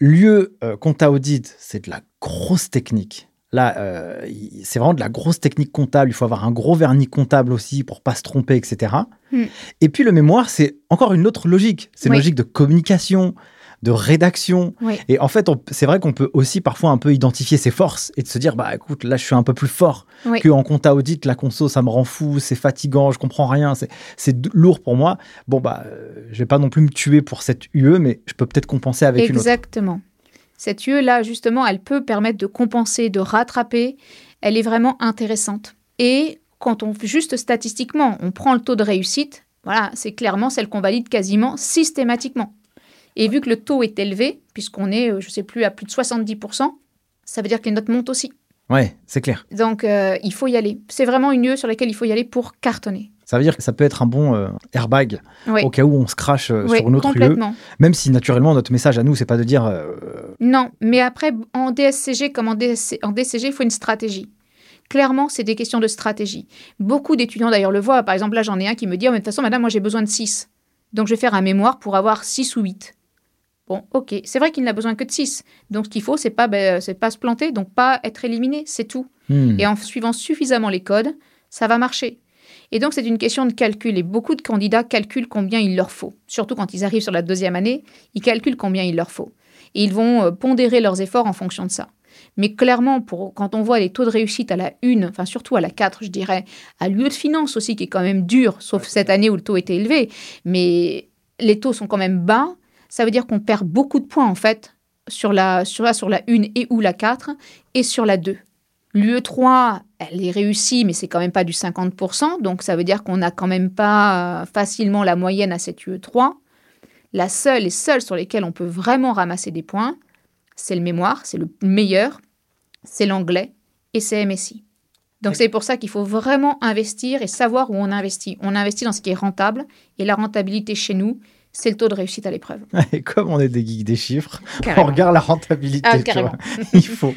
Lieu euh, compta audit, c'est de la grosse technique. Là, euh, c'est vraiment de la grosse technique comptable. Il faut avoir un gros vernis comptable aussi pour pas se tromper, etc. Hmm. Et puis le mémoire, c'est encore une autre logique. C'est une Oui. logique de communication, de rédaction. Oui. Et en fait, c'est vrai qu'on peut aussi parfois un peu identifier ses forces et de se dire, bah écoute, là je suis un peu plus fort Oui. que en compta audit, la conso, ça me rend fou, c'est fatigant, je comprends rien, c'est- lourd pour moi. Bon bah, euh, je vais pas non plus me tuer pour cette UE, mais je peux peut-être compenser avec une autre. Exactement. Cette UE-là, justement, elle peut permettre de compenser, de rattraper. Elle est vraiment intéressante. Et quand on, juste statistiquement, on prend le taux de réussite, voilà, c'est clairement celle qu'on valide quasiment systématiquement. Et vu que le taux est élevé, puisqu'on est, euh, je ne sais plus, à plus de 70%, ça veut dire que les notes montent aussi. Ouais, c'est clair. Donc, euh, il faut y aller. C'est vraiment une UE sur laquelle il faut y aller pour cartonner. Ça veut dire que ça peut être un bon euh, airbag Oui, au cas où on se crache euh, Oui, sur une autre UE. Même si naturellement notre message à nous, c'est pas de dire euh, Non, mais après, en DSCG comme en, DSC en DCG, il faut une stratégie. Clairement, c'est des questions de stratégie. Beaucoup d'étudiants d'ailleurs le voient. Par exemple, là, j'en ai un qui me dit oh, mais De toute façon, madame, moi, j'ai besoin de 6. Donc, je vais faire un mémoire pour avoir 6 ou 8. Bon, ok. C'est vrai qu'il n'a besoin que de 6. Donc, ce qu'il faut, c'est pas, ben, c'est pas se planter, donc pas être éliminé, c'est tout. hmm, Et en suivant suffisamment les codes, ça va marcher. Et donc, c'est une question de calcul. Et beaucoup de candidats calculent combien il leur faut. Surtout quand ils arrivent sur la deuxième année, ils calculent combien il leur faut. Et ils vont euh, pondérer leurs efforts en fonction de ça. Mais clairement, pour, quand on voit les taux de réussite à la 1, enfin surtout à la 4, je dirais, à lieu de finance aussi, qui est quand même dur, sauf cette année où le taux était élevé, mais les taux sont quand même bas, ça veut dire qu'on perd beaucoup de points en fait sur la, sur, la- sur la 1 et ou la 4 et sur la 2. L'UE3, elle est réussie, mais c'est quand même pas du 50%, donc ça veut dire qu'on n'a quand même pas euh, facilement la moyenne à cette UE3. La seule et seule sur lesquelles on peut vraiment ramasser des points, c'est le mémoire, c'est le meilleur, c'est l'anglais et c'est MSI. Donc c'est pour ça qu'il faut vraiment investir et savoir où on investit. On investit dans ce qui est rentable et la rentabilité chez nous, c'est le taux de réussite à l'épreuve. Et comme on est des geeks des chiffres, on regarde la rentabilité. Ah, Il faut.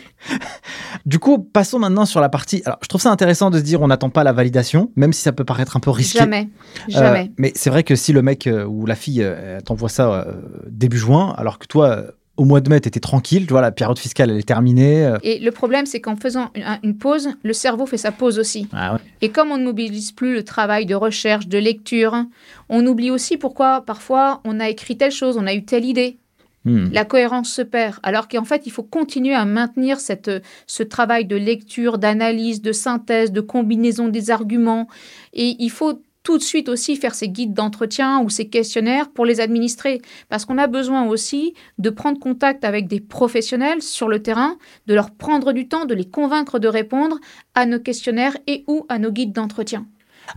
Du coup, passons maintenant sur la partie. Alors, je trouve ça intéressant de se dire on n'attend pas la validation, même si ça peut paraître un peu risqué. Jamais, jamais. Euh, mais c'est vrai que si le mec euh, ou la fille euh, t'envoie ça début juin, alors que toi, au mois de mai, tu étais tranquille, tu vois, la période fiscale, elle est terminée. Euh. Et le problème, c'est qu'en faisant une, pause, le cerveau fait sa pause aussi. Ah Et comme on ne mobilise plus le travail de recherche, de lecture, on oublie aussi pourquoi parfois on a écrit telle chose, on a eu telle idée. Hmm. La cohérence se perd, alors qu'en fait, il faut continuer à maintenir cette, ce travail de lecture, d'analyse, de synthèse, de combinaison des arguments. Et il faut tout de suite aussi faire ces guides d'entretien ou ces questionnaires pour les administrer. Parce qu'on a besoin aussi de prendre contact avec des professionnels sur le terrain, de leur prendre du temps, de les convaincre de répondre à nos questionnaires et ou à nos guides d'entretien.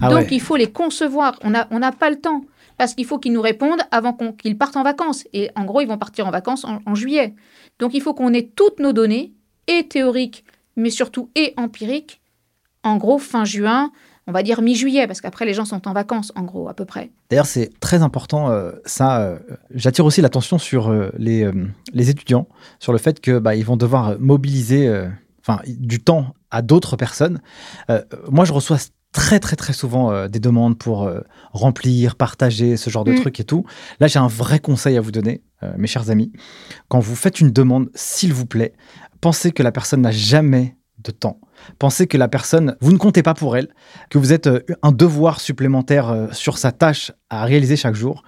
Ah Donc il faut les concevoir. On n'a on pas le temps. Parce qu'il faut qu'ils nous répondent avant qu'ils partent en vacances. Et en gros, ils vont partir en vacances en, en juillet. Donc il faut qu'on ait toutes nos données, et théoriques, mais surtout et empiriques, en gros fin juin, on va dire mi-juillet, parce qu'après les gens sont en vacances, en gros, à peu près. D'ailleurs, c'est très important, euh, ça, euh, j'attire aussi l'attention sur euh, les, les, étudiants, sur le fait que bah, vont devoir mobiliser enfin, du temps à d'autres personnes. moi, je reçois très très très souvent des demandes pour remplir, partager ce genre de mm. trucs et tout. Là, j'ai un vrai conseil à vous donner, mes chers amis. Quand vous faites une demande, s'il vous plaît, pensez que la personne n'a jamais de temps. Pensez que la personne, vous ne comptez pas pour elle, que vous êtes euh, un devoir supplémentaire euh, sur sa tâche à réaliser chaque jour.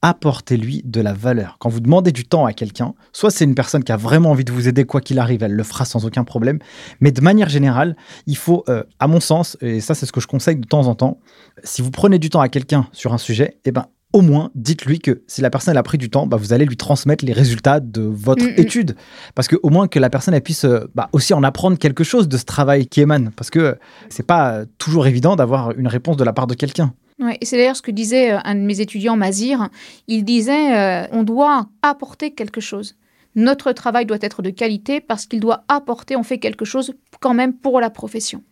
Apportez-lui de la valeur. Quand vous demandez du temps à quelqu'un, soit c'est une personne qui a vraiment envie de vous aider, quoi qu'il arrive, elle le fera sans aucun problème. Mais de manière générale, il faut, euh, à mon sens, et ça c'est ce que je conseille de temps en temps, si vous prenez du temps à quelqu'un sur un sujet, eh ben, au moins, dites-lui que si la personne a pris du temps, bah, vous allez lui transmettre les résultats de votre mm, mm. étude. Parce que au moins que la personne elle puisse euh, bah, aussi en apprendre quelque chose de ce travail qui émane. Parce que c'est pas toujours évident d'avoir une réponse de la part de quelqu'un. Ouais, c'est d'ailleurs ce que disait euh, un de mes étudiants, Mazir. Il disait euh, on doit apporter quelque chose. Notre travail doit être de qualité parce qu'il doit apporter, on fait quelque chose quand même pour la profession.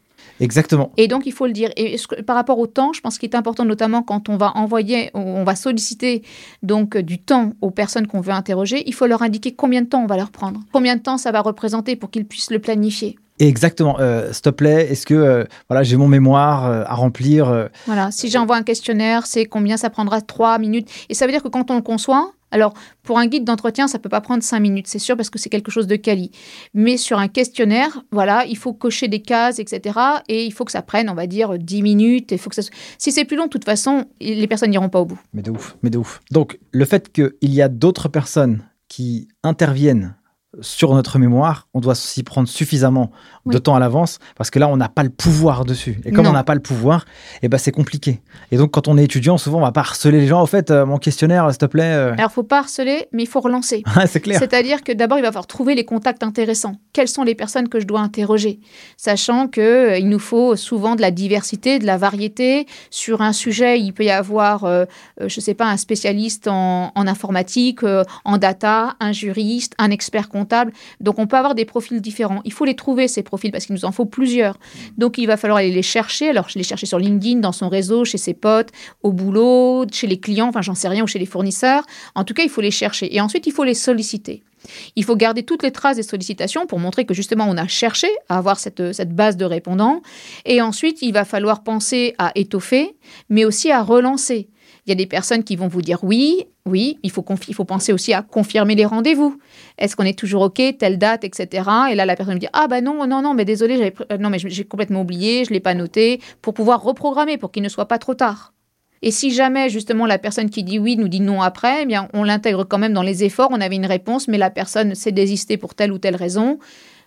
Exactement. Et donc, il faut le dire. Et par rapport au temps, je pense qu'il est important, notamment quand on va envoyer, on va solliciter donc du temps aux personnes qu'on veut interroger, il faut leur indiquer combien de temps on va leur prendre, combien de temps ça va représenter pour qu'ils puissent le planifier. Exactement. Euh, S'il te plaît, est-ce que euh, voilà, j'ai mon mémoire euh, à remplir euh, Voilà. Si j'envoie un questionnaire, c'est combien ça prendra? Trois minutes. Et ça veut dire que quand on le conçoit, alors, pour un guide d'entretien, ça peut pas prendre cinq minutes, c'est sûr, parce que c'est quelque chose de quali. Mais sur un questionnaire, voilà, il faut cocher des cases, etc. Et il faut que ça prenne, on va dire, 10 minutes. Il faut que ça... Si c'est plus long, de toute façon, les personnes n'iront pas au bout. Mais de ouf, mais de ouf. Donc, le fait qu'il y a d'autres personnes qui interviennent sur notre mémoire, on doit s'y prendre suffisamment de temps à l'avance parce que là, on n'a pas le pouvoir dessus. Et comme on n'a pas le pouvoir, eh ben, c'est compliqué. Et donc, quand on est étudiant, souvent, on va pas harceler les gens. Au fait, euh, mon questionnaire, s'il te plaît. Euh. Alors, faut pas harceler, mais il faut relancer. c'est clair. C'est-à-dire que d'abord, il va falloir trouver les contacts intéressants. Quelles sont les personnes que je dois interroger? Sachant qu'il euh, il nous faut souvent de la diversité, de la variété. Sur un sujet, il peut y avoir, je sais pas, un spécialiste en, en informatique, en data, un juriste, un expert comptable donc on peut avoir des profils différents. Il faut les trouver, ces profils, parce qu'il nous en faut plusieurs. Donc il va falloir aller les chercher. Alors les chercher sur LinkedIn, dans son réseau, chez ses potes, au boulot, chez les clients, enfin j'en sais rien, ou chez les fournisseurs. En tout cas, il faut les chercher. Et ensuite, il faut les solliciter. Il faut garder toutes les traces des sollicitations pour montrer que justement on a cherché à avoir cette, base de répondants. Et ensuite, il va falloir penser à étoffer, mais aussi à relancer. Il y a des personnes qui vont vous dire oui, oui, il faut, il faut penser aussi à confirmer les rendez-vous. Est-ce qu'on est toujours OK, telle date, etc. Et là, la personne me dit Ah, bah non, non, non, mais désolé, j'ai complètement oublié, je ne l'ai pas noté, pour pouvoir reprogrammer, pour qu'il ne soit pas trop tard. Et si jamais, justement, la personne qui dit oui nous dit non après, eh bien, on l'intègre quand même dans les efforts. On avait une réponse, mais la personne s'est désistée pour telle ou telle raison.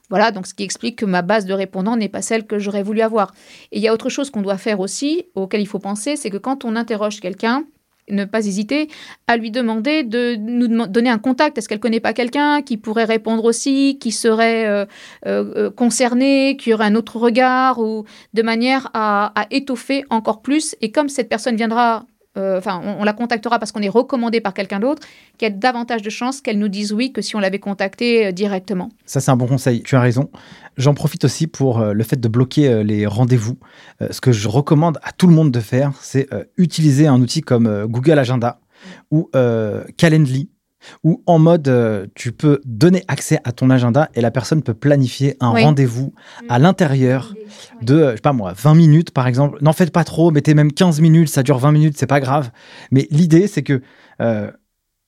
Voilà, donc ce qui explique que ma base de répondants n'est pas celle que j'aurais voulu avoir. Et il y a autre chose qu'on doit faire aussi, auquel il faut penser, c'est que quand on interroge quelqu'un, ne pas hésiter à lui demander de nous donner un contact. Est-ce qu'elle connaît pas quelqu'un qui pourrait répondre aussi, qui serait euh, euh, euh, concerné, qui aurait un autre regard, ou de manière à, à étoffer encore plus. Et comme cette personne viendra euh, enfin, on, la contactera parce qu'on est recommandé par quelqu'un d'autre, qu'il y a davantage de chances qu'elle nous dise oui que si on l'avait contacté euh, directement. Ça, c'est un bon conseil. Tu as raison. J'en profite aussi pour le fait de bloquer les rendez-vous. ce que je recommande à tout le monde de faire, c'est utiliser un outil comme Google Agenda ou Calendly où en mode euh, tu peux donner accès à ton agenda et la personne peut planifier un rendez-vous à mm. l'intérieur de, euh, je sais pas moi, 20 minutes par exemple. N'en faites pas trop, mettez même 15 minutes, ça dure 20 minutes, c'est pas grave. Mais l'idée, c'est que euh,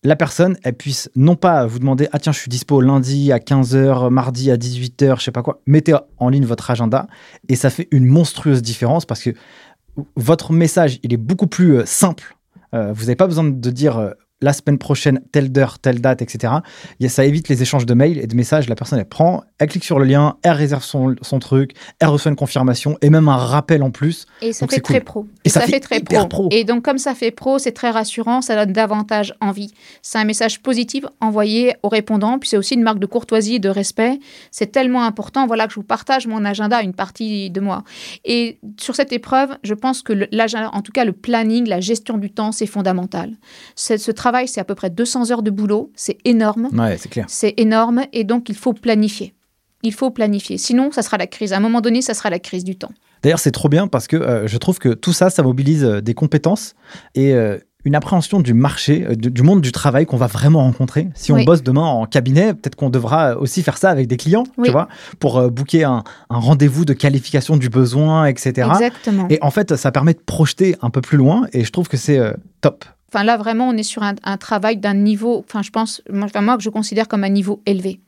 la personne, elle puisse non pas vous demander Ah tiens, je suis dispo lundi à 15h, mardi à 18h, je sais pas quoi. Mettez en ligne votre agenda et ça fait une monstrueuse différence parce que votre message, il est beaucoup plus simple. vous n'avez pas besoin de dire la semaine prochaine, telle heure, telle date, etc. ça évite les échanges de mails et de messages. La personne, elle prend, elle clique sur le lien, elle réserve son, truc, elle reçoit une confirmation et même un rappel en plus. Et ça fait très pro. Et, ça, fait, très pro. Et donc, comme ça fait pro, c'est très rassurant, ça donne davantage envie. C'est un message positif envoyé au répondant, puis c'est aussi une marque de courtoisie et de respect. C'est tellement important, voilà, que je vous partage mon agenda, une partie de moi. Et sur cette épreuve, je pense que l'agenda, en tout cas le planning, la gestion du temps, c'est fondamental. Ce travail c'est à peu près 200 heures de boulot. C'est énorme. Ouais, c'est clair. C'est énorme et donc il faut planifier. Il faut planifier. Sinon, ça sera la crise. À un moment donné, ça sera la crise du temps. D'ailleurs, c'est trop bien parce que euh, je trouve que tout ça, ça mobilise euh, des compétences et euh, une appréhension du marché, du monde du travail qu'on va vraiment rencontrer. Si on bosse demain en cabinet, peut-être qu'on devra aussi faire ça avec des clients, tu vois, pour booker un, un rendez-vous de qualification du besoin, etc. Exactement. Et en fait, ça permet de projeter un peu plus loin et je trouve que c'est top. Enfin, là, vraiment, on est sur un, travail d'un niveau, enfin, je pense, moi, moi, que je considère comme un niveau élevé.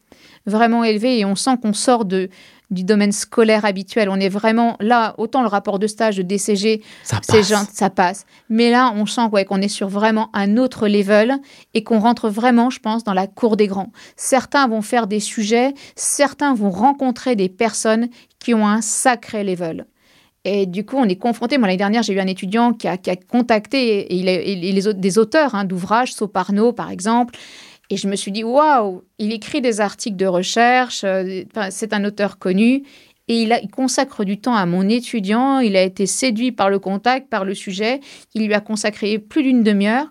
Vraiment élevé, et on sent qu'on sort de, du domaine scolaire habituel. On est vraiment là, autant le rapport de stage de DCG, ça passe. ça passe. Mais là, on sent ouais, qu'on est sur vraiment un autre level et qu'on rentre vraiment, je pense, dans la cour des grands. Certains vont faire des sujets, certains vont rencontrer des personnes qui ont un sacré level. Et du coup, on est confronté. Moi, l'année dernière, j'ai eu un étudiant qui a, contacté il les, des auteurs hein, d'ouvrages, Soparno, par exemple. Et je me suis dit, waouh, il écrit des articles de recherche, euh, c'est un auteur connu. Et il, a, il, consacre du temps à mon étudiant. Il a été séduit par le contact, par le sujet. Il lui a consacré plus d'une demi-heure.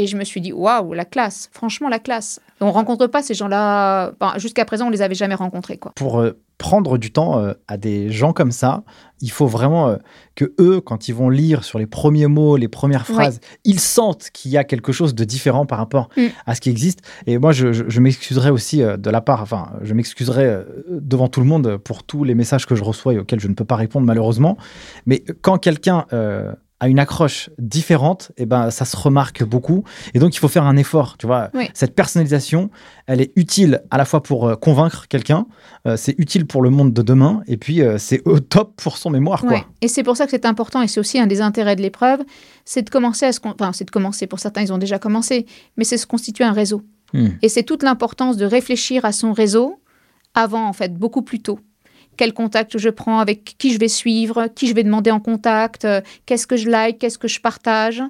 Et je me suis dit, waouh, la classe, franchement, la classe. On rencontre pas ces gens-là. Jusqu'à présent, on les avait jamais rencontrés. Quoi. Pour euh, prendre du temps euh, à des gens comme ça, il faut vraiment euh, que eux, quand ils vont lire sur les premiers mots, les premières phrases, ils sentent qu'il y a quelque chose de différent par rapport mm. à ce qui existe. Et moi, je, je, m'excuserai aussi de la part, enfin, je m'excuserai devant tout le monde pour tous les messages que je reçois et auxquels je ne peux pas répondre malheureusement. Mais quand quelqu'un à une accroche différente, et eh ben ça se remarque beaucoup. Et donc il faut faire un effort, tu vois. Cette personnalisation, elle est utile à la fois pour euh, convaincre quelqu'un, euh, c'est utile pour le monde de demain, et puis euh, c'est au top pour son mémoire, quoi. Et c'est pour ça que c'est important, et c'est aussi un des intérêts de l'épreuve, c'est de commencer à se, enfin c'est de commencer. Pour certains, ils ont déjà commencé, mais c'est se constituer un réseau. Hmm. Et c'est toute l'importance de réfléchir à son réseau avant, en fait, beaucoup plus tôt quel contact je prends, avec qui je vais suivre, qui je vais demander en contact, euh, qu'est-ce que je like, qu'est-ce que je partage,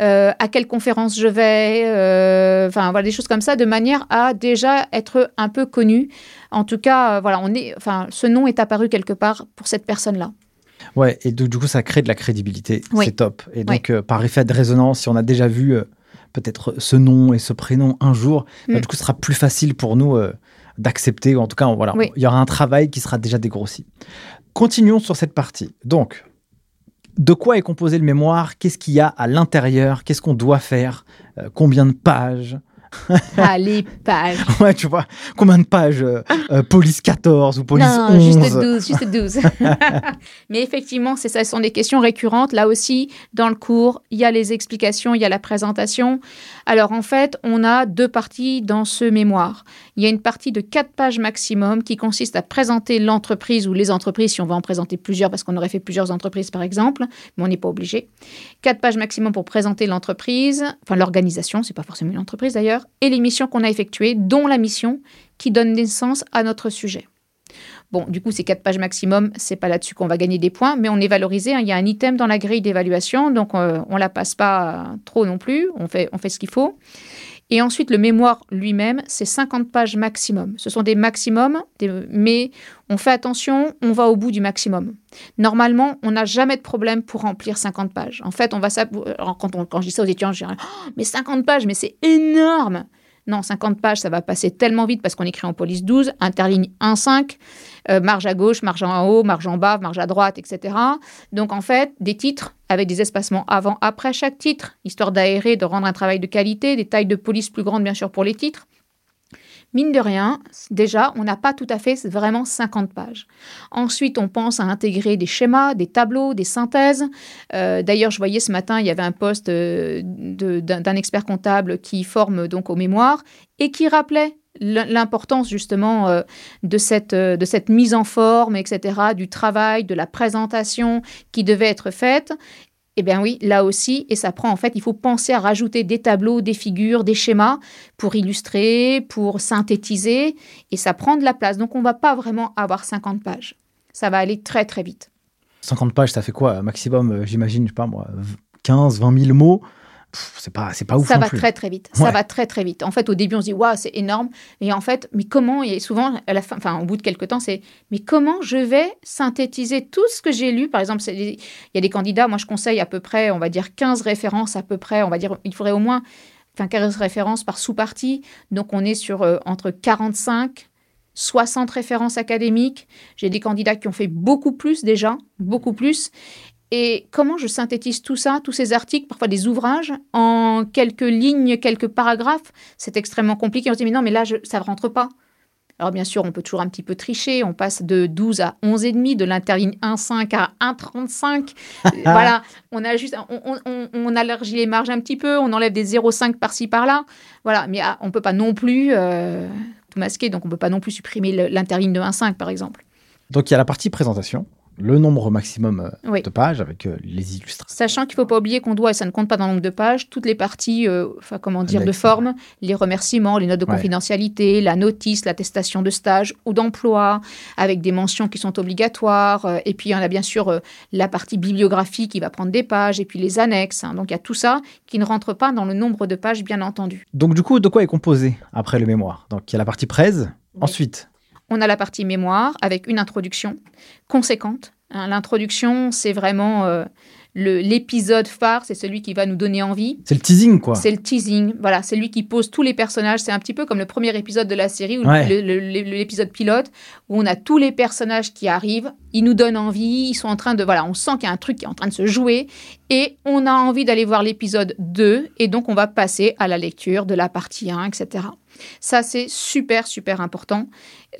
euh, à quelle conférence je vais, euh, enfin voilà des choses comme ça, de manière à déjà être un peu connu. En tout cas, voilà, on est, enfin, ce nom est apparu quelque part pour cette personne-là. Ouais, et du coup, ça crée de la crédibilité. C'est top. Et donc, par effet de résonance, si on a déjà vu peut-être ce nom et ce prénom un jour, bah, mm. du coup, ce sera plus facile pour nous d'accepter, ou en tout cas, voilà, il y aura un travail qui sera déjà dégrossi. Continuons sur cette partie. Donc, de quoi est composé le mémoire? Qu'est-ce qu'il y a à l'intérieur? Qu'est-ce qu'on doit faire? Euh, Combien de pages? Ah, les pages. Ouais, tu vois, combien de pages euh, euh, Police 14 ou Police non, 11 juste 12, juste 12. Mais effectivement, c'est ça, ce sont des questions récurrentes. Là aussi, dans le cours, il y a les explications, il y a la présentation. Alors en fait, on a deux parties dans ce mémoire. Il y a une partie de quatre pages maximum qui consiste à présenter l'entreprise ou les entreprises, si on va en présenter plusieurs, parce qu'on aurait fait plusieurs entreprises par exemple, mais on n'est pas obligé. Quatre pages maximum pour présenter l'entreprise, enfin l'organisation, c'est pas forcément une entreprise d'ailleurs, et les missions qu'on a effectuées, dont la mission qui donne naissance à notre sujet. Bon, du coup, c'est quatre pages maximum, c'est pas là-dessus qu'on va gagner des points, mais on est valorisé. Hein. Il y a un item dans la grille d'évaluation, donc euh, on la passe pas trop non plus. On fait ce qu'il faut. Et ensuite, le mémoire lui-même, c'est 50 pages maximum. Ce sont des maximums, mais on fait attention, on va au bout du maximum. Normalement, on n'a jamais de problème pour remplir 50 pages. En fait, on va quand, quand je dis ça aux étudiants, je dis oh, mais 50 pages, mais c'est énorme non, 50 pages, ça va passer tellement vite parce qu'on écrit en police 12, interligne 1-5, euh, marge à gauche, marge en haut, marge en bas, marge à droite, etc. Donc en fait, des titres avec des espacements avant, après chaque titre, histoire d'aérer, de rendre un travail de qualité, des tailles de police plus grandes bien sûr pour les titres mine de rien, déjà, on n'a pas tout à fait vraiment 50 pages. Ensuite, on pense à intégrer des schémas, des tableaux, des synthèses. Euh, d'ailleurs, je voyais ce matin, il y avait un poste euh, d'un expert comptable qui forme donc aux mémoires et qui rappelait l'importance justement euh, de, cette, de cette mise en forme, etc., du travail, de la présentation qui devait être faite eh bien oui, là aussi, et ça prend en fait, il faut penser à rajouter des tableaux, des figures, des schémas pour illustrer, pour synthétiser, et ça prend de la place. Donc on ne va pas vraiment avoir 50 pages. Ça va aller très très vite. 50 pages, ça fait quoi Maximum, euh, j'imagine, je sais pas moi, 15, 20 000 mots? C'est pas c'est pas ouf ça va très très vite. Ça va très très vite. En fait au début on se dit waouh c'est énorme. Et en fait mais comment et souvent à la fin enfin au bout de quelques temps c'est mais comment je vais synthétiser tout ce que j'ai lu? Par exemple il y a des candidats moi je conseille à peu près on va dire 15 références à peu près. On va dire il faudrait au moins enfin 15 références par sous-partie. Donc on est sur euh, entre 45 60 références académiques. J'ai des candidats qui ont fait beaucoup plus déjà, beaucoup plus. Et comment je synthétise tout ça, tous ces articles, parfois des ouvrages, en quelques lignes, quelques paragraphes? C'est extrêmement compliqué. On se dit, mais non, mais là, ça ne rentre pas. Alors bien sûr, on peut toujours un petit peu tricher. On passe de 12 à 11,5, de l'interligne 1,5 à 1,35. voilà, on a juste, on, on, allergit les marges un petit peu, on enlève des 0,5 par-ci par-là. Voilà, mais ah, on ne peut pas non plus euh, tout masquer, donc on ne peut pas non plus supprimer l'interligne de 1,5 par exemple. Donc il y a la partie présentation le nombre maximum euh, de pages avec euh, les illustrations. Sachant qu'il ne faut pas oublier qu'on doit, et ça ne compte pas dans le nombre de pages, toutes les parties, euh, enfin comment dire, de forme, les remerciements, les notes de confidentialité, la notice, l'attestation de stage ou d'emploi, avec des mentions qui sont obligatoires. et puis il y en a bien sûr la partie bibliographie qui va prendre des pages, et puis les annexes. Hein. donc il y a tout ça qui ne rentre pas dans le nombre de pages, bien entendu. Donc du coup, de quoi est composé après le mémoire? Donc il y a la partie presse, ensuite on a la partie mémoire avec une introduction conséquente. Hein, l'introduction, c'est vraiment euh, l'épisode phare, c'est celui qui va nous donner envie. C'est le teasing, quoi. C'est le teasing, voilà, c'est lui qui pose tous les personnages. C'est un petit peu comme le premier épisode de la série, ou l'épisode pilote, où on a tous les personnages qui arrivent, ils nous donnent envie, ils sont en train de... Voilà, on sent qu'il y a un truc qui est en train de se jouer, et on a envie d'aller voir l'épisode 2, et donc on va passer à la lecture de la partie 1, etc. Ça, c'est super, super important.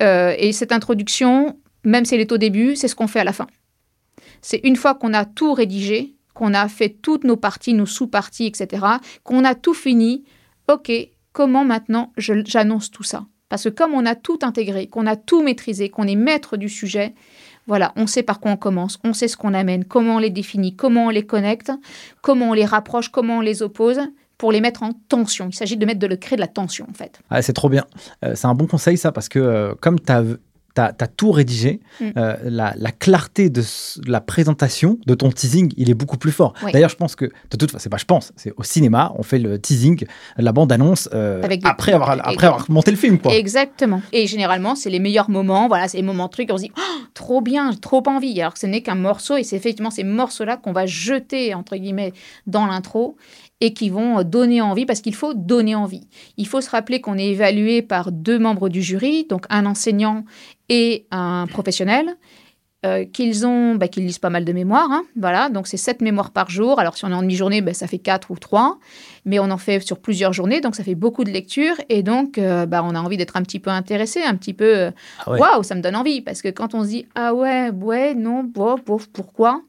Euh, et cette introduction, même si elle est au début, c'est ce qu'on fait à la fin. C'est une fois qu'on a tout rédigé, qu'on a fait toutes nos parties, nos sous-parties, etc., qu'on a tout fini, ok, comment maintenant j'annonce tout ça? Parce que comme on a tout intégré, qu'on a tout maîtrisé, qu'on est maître du sujet, voilà, on sait par quoi on commence, on sait ce qu'on amène, comment on les définit, comment on les connecte, comment on les rapproche, comment on les oppose pour les mettre en tension. Il s'agit de mettre de le créer de la tension en fait. Ah, c'est trop bien. Euh, c'est un bon conseil ça parce que euh, comme tu as tu as, tout rédigé, mm. euh, la, clarté de la présentation de ton teasing, il est beaucoup plus fort. D'ailleurs, je pense que, de toute façon, c'est pas je pense, c'est au cinéma, on fait le teasing, la bande-annonce, euh, après, avoir, après avoir monté le film. Quoi. Exactement. Et généralement, c'est les meilleurs moments, voilà, c'est les moments trucs, on se dit, oh, trop bien, trop envie. Alors que ce n'est qu'un morceau, et c'est effectivement ces morceaux-là qu'on va jeter, entre guillemets, dans l'intro et qui vont donner envie, parce qu'il faut donner envie. Il faut se rappeler qu'on est évalué par deux membres du jury, donc un enseignant et un professionnel. Euh, qu'ils ont, bah, qu'ils lisent pas mal de mémoires. Hein, voilà, donc c'est sept mémoires par jour. Alors si on est en demi-journée, bah, ça fait quatre ou trois, mais on en fait sur plusieurs journées, donc ça fait beaucoup de lectures et donc euh, bah, on a envie d'être un petit peu intéressé, un petit peu. Euh, ah waouh, ça me donne envie parce que quand on se dit ah ouais, ouais, non, bof, pourquoi?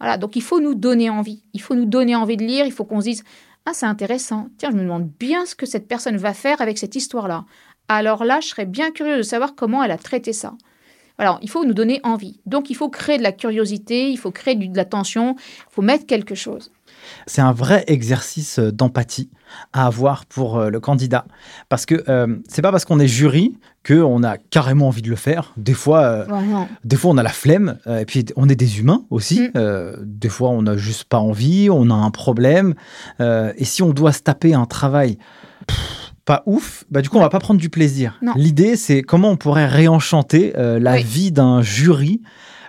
Voilà, donc il faut nous donner envie. Il faut nous donner envie de lire. Il faut qu'on se dise Ah, c'est intéressant. Tiens, je me demande bien ce que cette personne va faire avec cette histoire-là. Alors là, je serais bien curieux de savoir comment elle a traité ça. Alors, il faut nous donner envie. Donc, il faut créer de la curiosité, il faut créer de l'attention, il faut mettre quelque chose. C'est un vrai exercice euh, d'empathie à avoir pour euh, le candidat. Parce que euh, c'est pas parce qu'on est jury qu'on a carrément envie de le faire. Des fois, des fois on a la flemme. et puis, on est des humains aussi. Mm. des fois, on n'a juste pas envie, on a un problème. et si on doit se taper un travail pas ouf, bah du coup on va pas prendre du plaisir. L'idée c'est comment on pourrait réenchanter euh, la Oui. vie d'un jury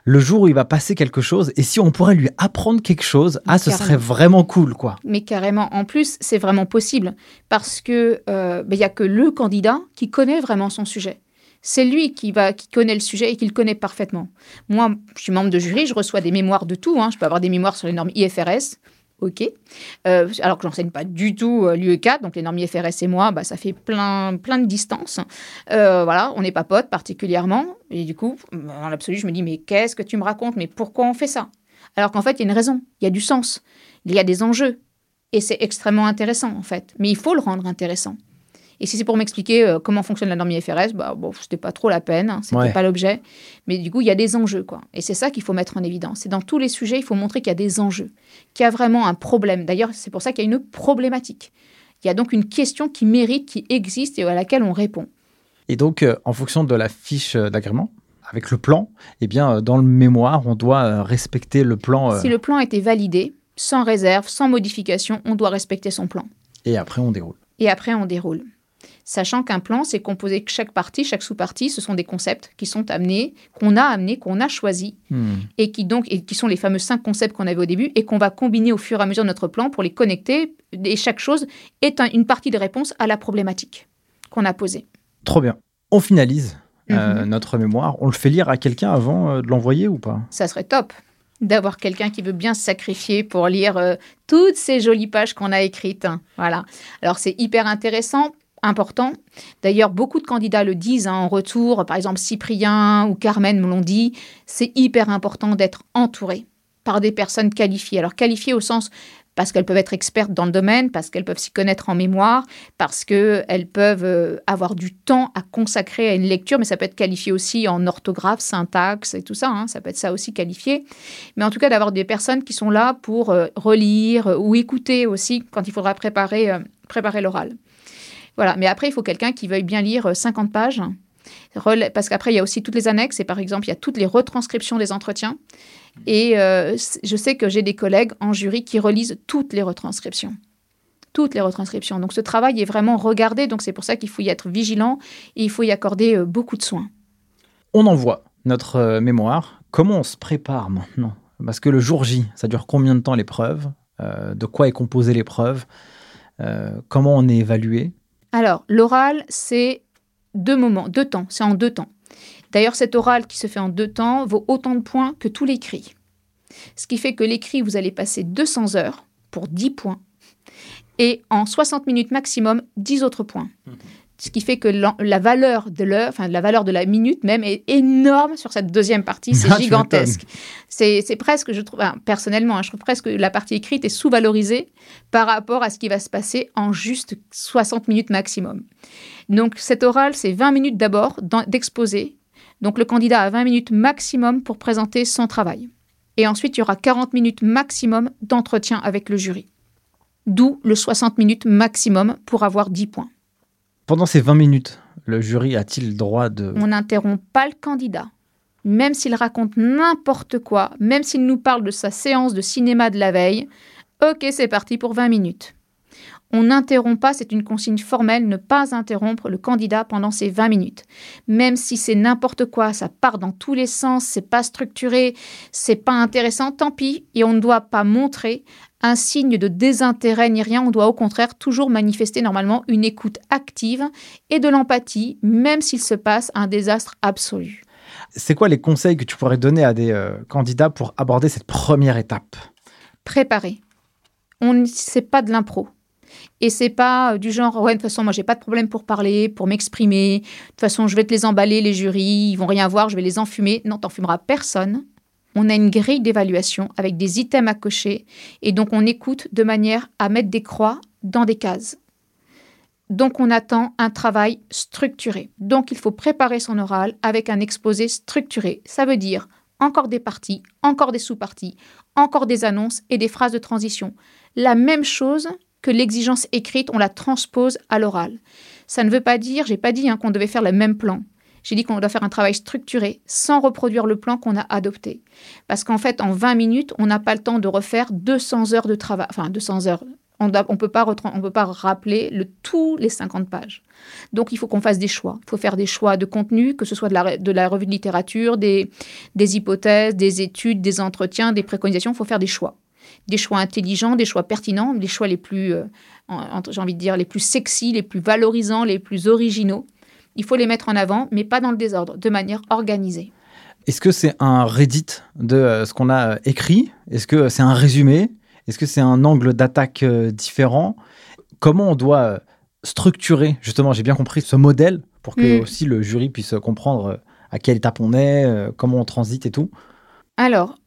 le jour où il va passer quelque chose et si on pourrait lui apprendre quelque chose, ah ce serait vraiment cool quoi. Mais carrément, en plus, c'est vraiment possible parce que euh, ben, il y a que le candidat qui connaît vraiment son sujet. C'est lui qui va qui connaît le sujet et qui le connaît parfaitement. Moi, je suis membre de jury, je reçois des mémoires de tout. hein. Je peux avoir des mémoires sur les normes IFRS. OK. Euh, alors que j'enseigne pas du tout euh, l'UE4, donc les normes IFRS et moi, bah, ça fait plein, plein de distance. Euh, voilà, on n'est pas potes particulièrement. Et du coup, dans l'absolu, je me dis, mais qu'est-ce que tu me racontes? Mais pourquoi on fait ça? Alors qu'en fait, il y a une raison, il y a du sens, il y a des enjeux. Et c'est extrêmement intéressant, en fait. Mais il faut le rendre intéressant. Et si c'est pour m'expliquer euh, comment fonctionne la norme IFRS, bah, bon, c'était pas trop la peine, hein, c'était Ouais. pas l'objet. Mais du coup, il y a des enjeux, quoi. Et c'est ça qu'il faut mettre en évidence. Et dans tous les sujets, il faut montrer qu'il y a des enjeux, qu'il y a vraiment un problème. D'ailleurs, c'est pour ça qu'il y a une problématique. Il y a donc une question qui mérite, qui existe et à laquelle on répond. Et donc euh, en fonction de la fiche euh, d'agrément avec le plan, eh bien dans le mémoire, on doit respecter le plan euh, Si le plan a été validé, sans réserve, sans modification, on doit respecter son plan. et après on déroule. Et après, on déroule. Sachant qu'un plan, c'est composé que chaque partie, chaque sous-partie, ce sont des concepts qui sont amenés, qu'on a amenés, qu'on a choisis, Hmm. et qui donc, et qui sont les fameux cinq concepts qu'on avait au début, et qu'on va combiner au fur et à mesure de notre plan pour les connecter. Et chaque chose est un- une partie de réponse à la problématique qu'on a posée. Trop bien. On finalise euh, Mhm. notre mémoire. On le fait lire à quelqu'un avant euh, de l'envoyer ou pas? Ça serait top d'avoir quelqu'un qui veut bien se sacrifier pour lire euh, toutes ces jolies pages qu'on a écrites. hein. Voilà. Alors c'est hyper intéressant, important. D'ailleurs, beaucoup de candidats le disent hein, en retour. Par exemple, Cyprien ou Carmen me l'ont dit. C'est hyper important d'être entouré par des personnes qualifiées. Alors qualifiées au sens parce qu'elles peuvent être expertes dans le domaine, parce qu'elles peuvent s'y connaître en mémoire, parce qu'elles peuvent euh, avoir du temps à consacrer à une lecture, mais ça peut être qualifié aussi en orthographe, syntaxe et tout ça, hein, ça peut être ça aussi qualifié. Mais en tout cas, d'avoir des personnes qui sont là pour euh, relire ou écouter aussi quand il faudra préparer, euh, préparer l'oral. Voilà, mais après, il faut quelqu'un qui veuille bien lire euh, 50 pages. Rela- Parce qu'après, il y a aussi toutes les annexes, et par exemple, il y a toutes les retranscriptions des entretiens. Et euh, je sais que j'ai des collègues en jury qui relisent toutes les retranscriptions. Toutes les retranscriptions. Donc ce travail est vraiment regardé, donc c'est pour ça qu'il faut y être vigilant et il faut y accorder euh, beaucoup de soins. On envoie notre euh, mémoire. Comment on se prépare maintenant? Parce que le jour J, ça dure combien de temps l'épreuve? Euh, De quoi est composée l'épreuve? Euh, Comment on est évalué? Alors, l'oral, c'est deux moments, deux temps, c'est en deux temps. D'ailleurs, cet oral qui se fait en deux temps vaut autant de points que tout l'écrit. Ce qui fait que l'écrit, vous allez passer 200 heures pour 10 points. Et en 60 minutes maximum, 10 autres points. Ce qui fait que la valeur de l'heure, enfin la valeur de la minute même, est énorme sur cette deuxième partie. C'est Ah, gigantesque. C'est presque, je trouve, enfin, personnellement, hein, je trouve presque que la partie écrite est sous-valorisée par rapport à ce qui va se passer en juste 60 minutes maximum. Donc cet oral, c'est 20 minutes d'abord d'exposé. Donc le candidat a 20 minutes maximum pour présenter son travail. Et ensuite, il y aura 40 minutes maximum d'entretien avec le jury. D'où le 60 minutes maximum pour avoir 10 points. Pendant ces 20 minutes, le jury a-t-il le droit de... On n'interrompt pas le candidat. Même s'il raconte n'importe quoi, même s'il nous parle de sa séance de cinéma de la veille, ok, c'est parti pour 20 minutes. On n'interrompt pas, c'est une consigne formelle, ne pas interrompre le candidat pendant ces 20 minutes. Même si c'est n'importe quoi, ça part dans tous les sens, c'est pas structuré, c'est pas intéressant, tant pis, et on ne doit pas montrer un signe de désintérêt ni rien, on doit au contraire toujours manifester normalement une écoute active et de l'empathie, même s'il se passe un désastre absolu. C'est quoi les conseils que tu pourrais donner à des euh, candidats pour aborder cette première étape? Préparer. On c'est pas de l'impro. Et c'est pas euh, du genre ouais de toute façon moi j'ai pas de problème pour parler, pour m'exprimer. De toute façon, je vais te les emballer les jurys, ils vont rien voir, je vais les enfumer. Non, t'enfumeras personne. On a une grille d'évaluation avec des items à cocher et donc on écoute de manière à mettre des croix dans des cases. Donc on attend un travail structuré. Donc il faut préparer son oral avec un exposé structuré. Ça veut dire encore des parties, encore des sous-parties, encore des annonces et des phrases de transition. La même chose que l'exigence écrite, on la transpose à l'oral. Ça ne veut pas dire, j'ai pas dit hein, qu'on devait faire le même plan. J'ai dit qu'on doit faire un travail structuré sans reproduire le plan qu'on a adopté. Parce qu'en fait, en 20 minutes, on n'a pas le temps de refaire 200 heures de travail, enfin 200 heures On ne peut, pas rappeler le, tous les 50 pages. Donc, il faut qu'on fasse des choix. Il faut faire des choix de contenu, que ce soit de la, de la revue de littérature, des, des hypothèses, des études, des entretiens, des préconisations. Il faut faire des choix. Des choix intelligents, des choix pertinents, des choix les plus, euh, j'ai envie de dire, les plus sexy, les plus valorisants, les plus originaux. Il faut les mettre en avant, mais pas dans le désordre, de manière organisée. Est-ce que c'est un Reddit de euh, ce qu'on a écrit? Est-ce que c'est un résumé? Est-ce que c'est un angle d'attaque euh, différent? Comment on doit euh, structurer, justement, j'ai bien compris, ce modèle pour que mm. aussi le jury puisse comprendre à quelle étape on est, comment on transite et tout? Alors,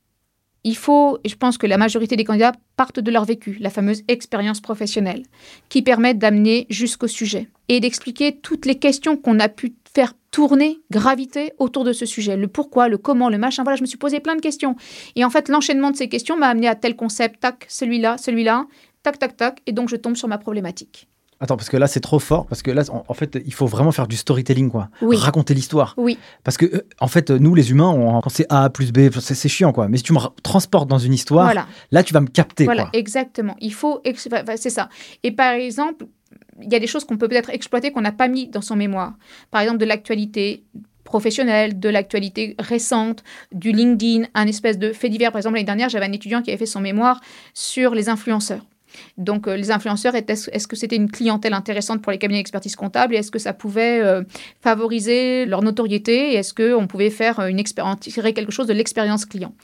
il faut, je pense que la majorité des candidats partent de leur vécu, la fameuse expérience professionnelle, qui permet d'amener jusqu'au sujet et d'expliquer toutes les questions qu'on a pu faire tourner, graviter autour de ce sujet. Le pourquoi, le comment, le machin. Voilà, je me suis posé plein de questions. Et en fait, l'enchaînement de ces questions m'a amené à tel concept, tac, celui-là, celui-là, tac, tac, tac. Et donc, je tombe sur ma problématique. Attends, parce que là, c'est trop fort. Parce que là, en, fait, il faut vraiment faire du storytelling, quoi. Raconter l'histoire. Oui. Parce que, euh, en fait, nous, les humains, on, quand c'est A plus B, c'est chiant, quoi. Mais si tu me transportes dans une histoire, là, tu vas me capter, voilà, exactement. Il faut. C'est ça. Et par exemple, il y a des choses qu'on peut peut-être exploiter qu'on n'a pas mis dans son mémoire. Par exemple, de l'actualité professionnelle, de l'actualité récente, du LinkedIn, un espèce de fait divers. Par exemple, l'année dernière, j'avais un étudiant qui avait fait son mémoire sur les influenceurs. Donc, euh, les influenceurs, est-ce que c'était une clientèle intéressante pour les cabinets d'expertise comptable et est-ce que ça pouvait euh, favoriser leur notoriété et est-ce qu'on pouvait faire une expérience, tirer quelque chose de l'expérience client?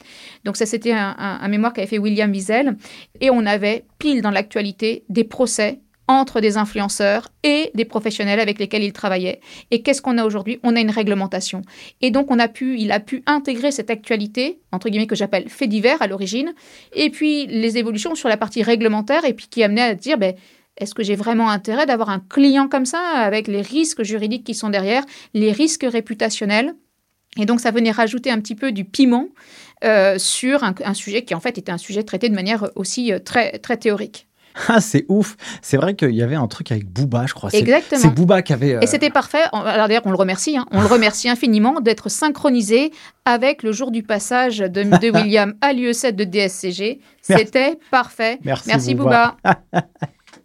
Donc, ça, c'était un, un mémoire qu'avait fait William Wiesel et on avait pile dans l'actualité des procès entre des influenceurs et des professionnels avec lesquels il travaillait. Et qu'est-ce qu'on a aujourd'hui? On a une réglementation. Et donc, on a pu, il a pu intégrer cette actualité, entre guillemets, que j'appelle fait divers à l'origine, et puis les évolutions sur la partie réglementaire, et puis qui amenait à dire, ben, est-ce que j'ai vraiment intérêt d'avoir un client comme ça, avec les risques juridiques qui sont derrière, les risques réputationnels? Et donc, ça venait rajouter un petit peu du piment euh, sur un, sujet qui, en fait, était un sujet traité de manière aussi euh, très, très théorique. Ah, c'est ouf. C'est vrai qu'il y avait un truc avec Booba, je crois. Exactement. C'est Booba qui avait. Et c'était parfait. Alors d'ailleurs, on le remercie. Hein. On le remercie infiniment d'être synchronisé avec le jour du passage de, de William à l'UE7 de DSCG. C'était parfait. Merci, Merci Booba.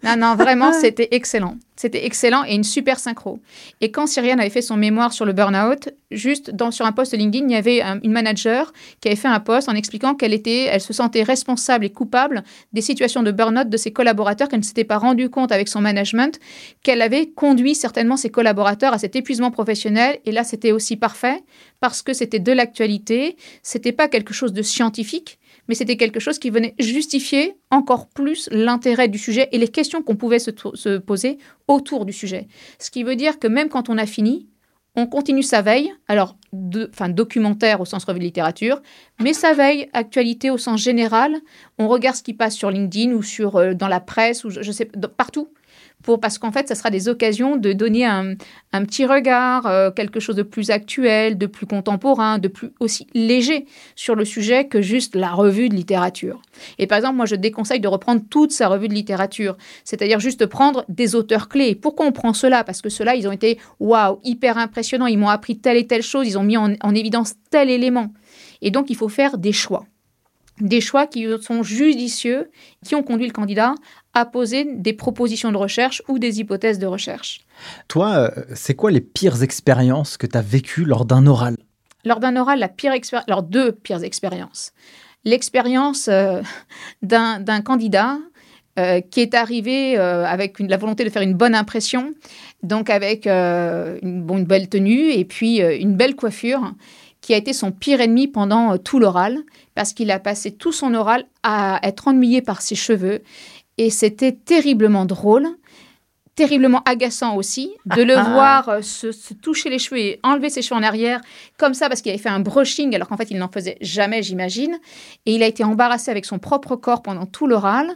non, non, vraiment, c'était excellent. C'était excellent et une super synchro. Et quand Cyriane avait fait son mémoire sur le burn-out, juste dans, sur un poste LinkedIn, il y avait une manager qui avait fait un post en expliquant qu'elle était, elle se sentait responsable et coupable des situations de burn-out de ses collaborateurs, qu'elle ne s'était pas rendue compte avec son management, qu'elle avait conduit certainement ses collaborateurs à cet épuisement professionnel. Et là, c'était aussi parfait parce que c'était de l'actualité, c'était pas quelque chose de scientifique, mais c'était quelque chose qui venait justifier encore plus l'intérêt du sujet et les questions qu'on pouvait se, se, poser autour du sujet. Ce qui veut dire que même quand on a fini, on continue sa veille, alors documentaire au sens revue de littérature, mais sa veille, actualité au sens général, on regarde ce qui passe sur LinkedIn ou sur, euh, dans la presse, ou je, je sais, partout, parce qu'en fait, ça sera des occasions de donner un, petit regard, euh, quelque chose de plus actuel, de plus contemporain, de plus aussi léger sur le sujet que juste la revue de littérature. Et par exemple, moi, je déconseille de reprendre toute sa revue de littérature, c'est-à-dire juste prendre des auteurs clés. Pourquoi on prend cela? Parce que ceux-là, ils ont été, waouh, hyper impressionnants, ils m'ont appris telle et telle chose, ils ont mis en, en évidence tel élément. Et donc, il faut faire des choix des choix qui sont judicieux, qui ont conduit le candidat à poser des propositions de recherche ou des hypothèses de recherche. Toi, euh, c'est quoi les pires expériences que tu as vécues lors d'un oral? Lors d'un oral, la pire expérience, alors deux pires expériences. L'expérience euh, d'un candidat euh, qui est arrivé avec la volonté de faire une bonne impression, donc avec une, une, belle tenue et puis une belle coiffure, qui a été son pire ennemi pendant tout l'oral, parce qu'il a passé tout son oral à être ennuyé par ses cheveux et c'était terriblement drôle, terriblement agaçant aussi, de le voir euh, se, toucher les cheveux et enlever ses cheveux en arrière, comme ça, parce qu'il avait fait un brushing, alors qu'en fait, il n'en faisait jamais, j'imagine. Et il a été embarrassé avec son propre corps pendant tout l'oral.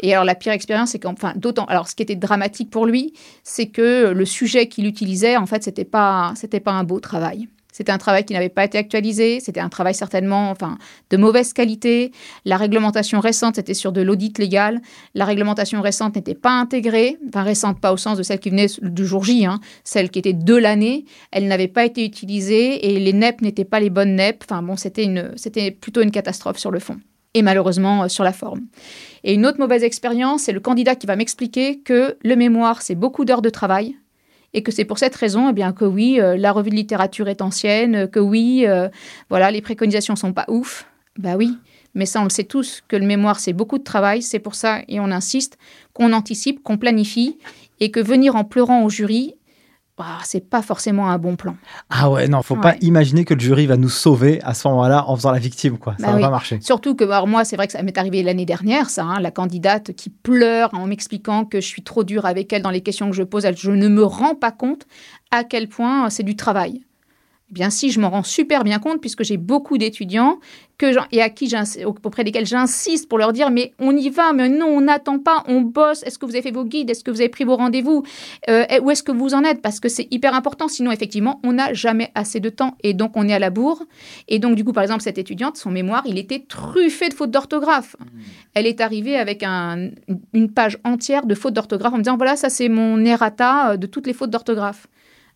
Et alors, la pire expérience, c'est qu'enfin, d'autant. Alors, ce qui était dramatique pour lui, c'est que le sujet qu'il utilisait, en fait, c'était pas, c'était pas un beau travail. C'était un travail qui n'avait pas été actualisé, c'était un travail certainement enfin, de mauvaise qualité. La réglementation récente était sur de l'audit légal. La réglementation récente n'était pas intégrée, enfin récente pas au sens de celle qui venait du jour J, hein, celle qui était de l'année. Elle n'avait pas été utilisée et les NEP n'étaient pas les bonnes NEP. Enfin bon, c'était, c'était plutôt une catastrophe sur le fond. et malheureusement euh, sur la forme. Et une autre mauvaise expérience, c'est le candidat qui va m'expliquer que le mémoire, c'est beaucoup d'heures de travail, et que c'est pour cette raison eh bien, que oui, euh, la revue de littérature est ancienne, que oui, euh, voilà, les préconisations sont pas ouf. Bah oui, mais ça on le sait tous, que le mémoire c'est beaucoup de travail, c'est pour ça, et on insiste, qu'on anticipe, qu'on planifie, et que venir en pleurant au jury, bah, c'est pas forcément un bon plan. Ah ouais, non, faut pas imaginer que le jury va nous sauver à ce moment-là en faisant la victime, quoi. Ça Bah va oui. pas marcher. Surtout que alors moi, c'est vrai que ça m'est arrivé l'année dernière, ça, hein, la candidate qui pleure en m'expliquant que je suis trop dure avec elle dans les questions que je pose. Elle, je ne me rends pas compte à quel point c'est du travail. Eh bien si, je m'en rends super bien compte puisque j'ai beaucoup d'étudiants que et à qui auprès desquels j'insiste pour leur dire mais on y va, mais non, on n'attend pas, on bosse. Est-ce que vous avez fait vos guides? Est-ce que vous avez pris vos rendez-vous? Euh, Où est-ce que vous en êtes? Parce que c'est hyper important. Sinon, effectivement, on n'a jamais assez de temps et donc on est à la bourre. Et donc, du coup, par exemple, cette étudiante, son mémoire, il était truffé de fautes d'orthographe. Elle est arrivée avec un- une page entière de fautes d'orthographe en me disant voilà, ça c'est mon errata euh, de toutes les fautes d'orthographe.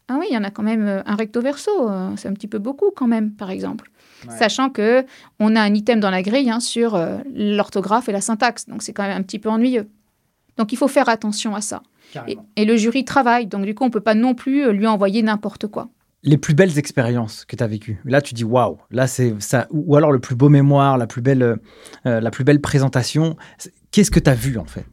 Ah oui, il y en a quand même euh, un recto verso, euh, c'est un petit peu beaucoup quand même, par exemple. Ouais. Sachant que on a un item dans la grille hein, sur euh, l'orthographe et la syntaxe, donc c'est quand même un petit peu ennuyeux. Donc il faut faire attention à ça. Et, et le jury travaille, donc du coup on peut pas non plus lui envoyer n'importe quoi. Les plus belles expériences que tu as vécues. Là, tu dis waouh, là c'est ça ou alors le plus beau mémoire, la plus belle euh, la plus belle présentation. Qu'est-ce que tu as vu en fait?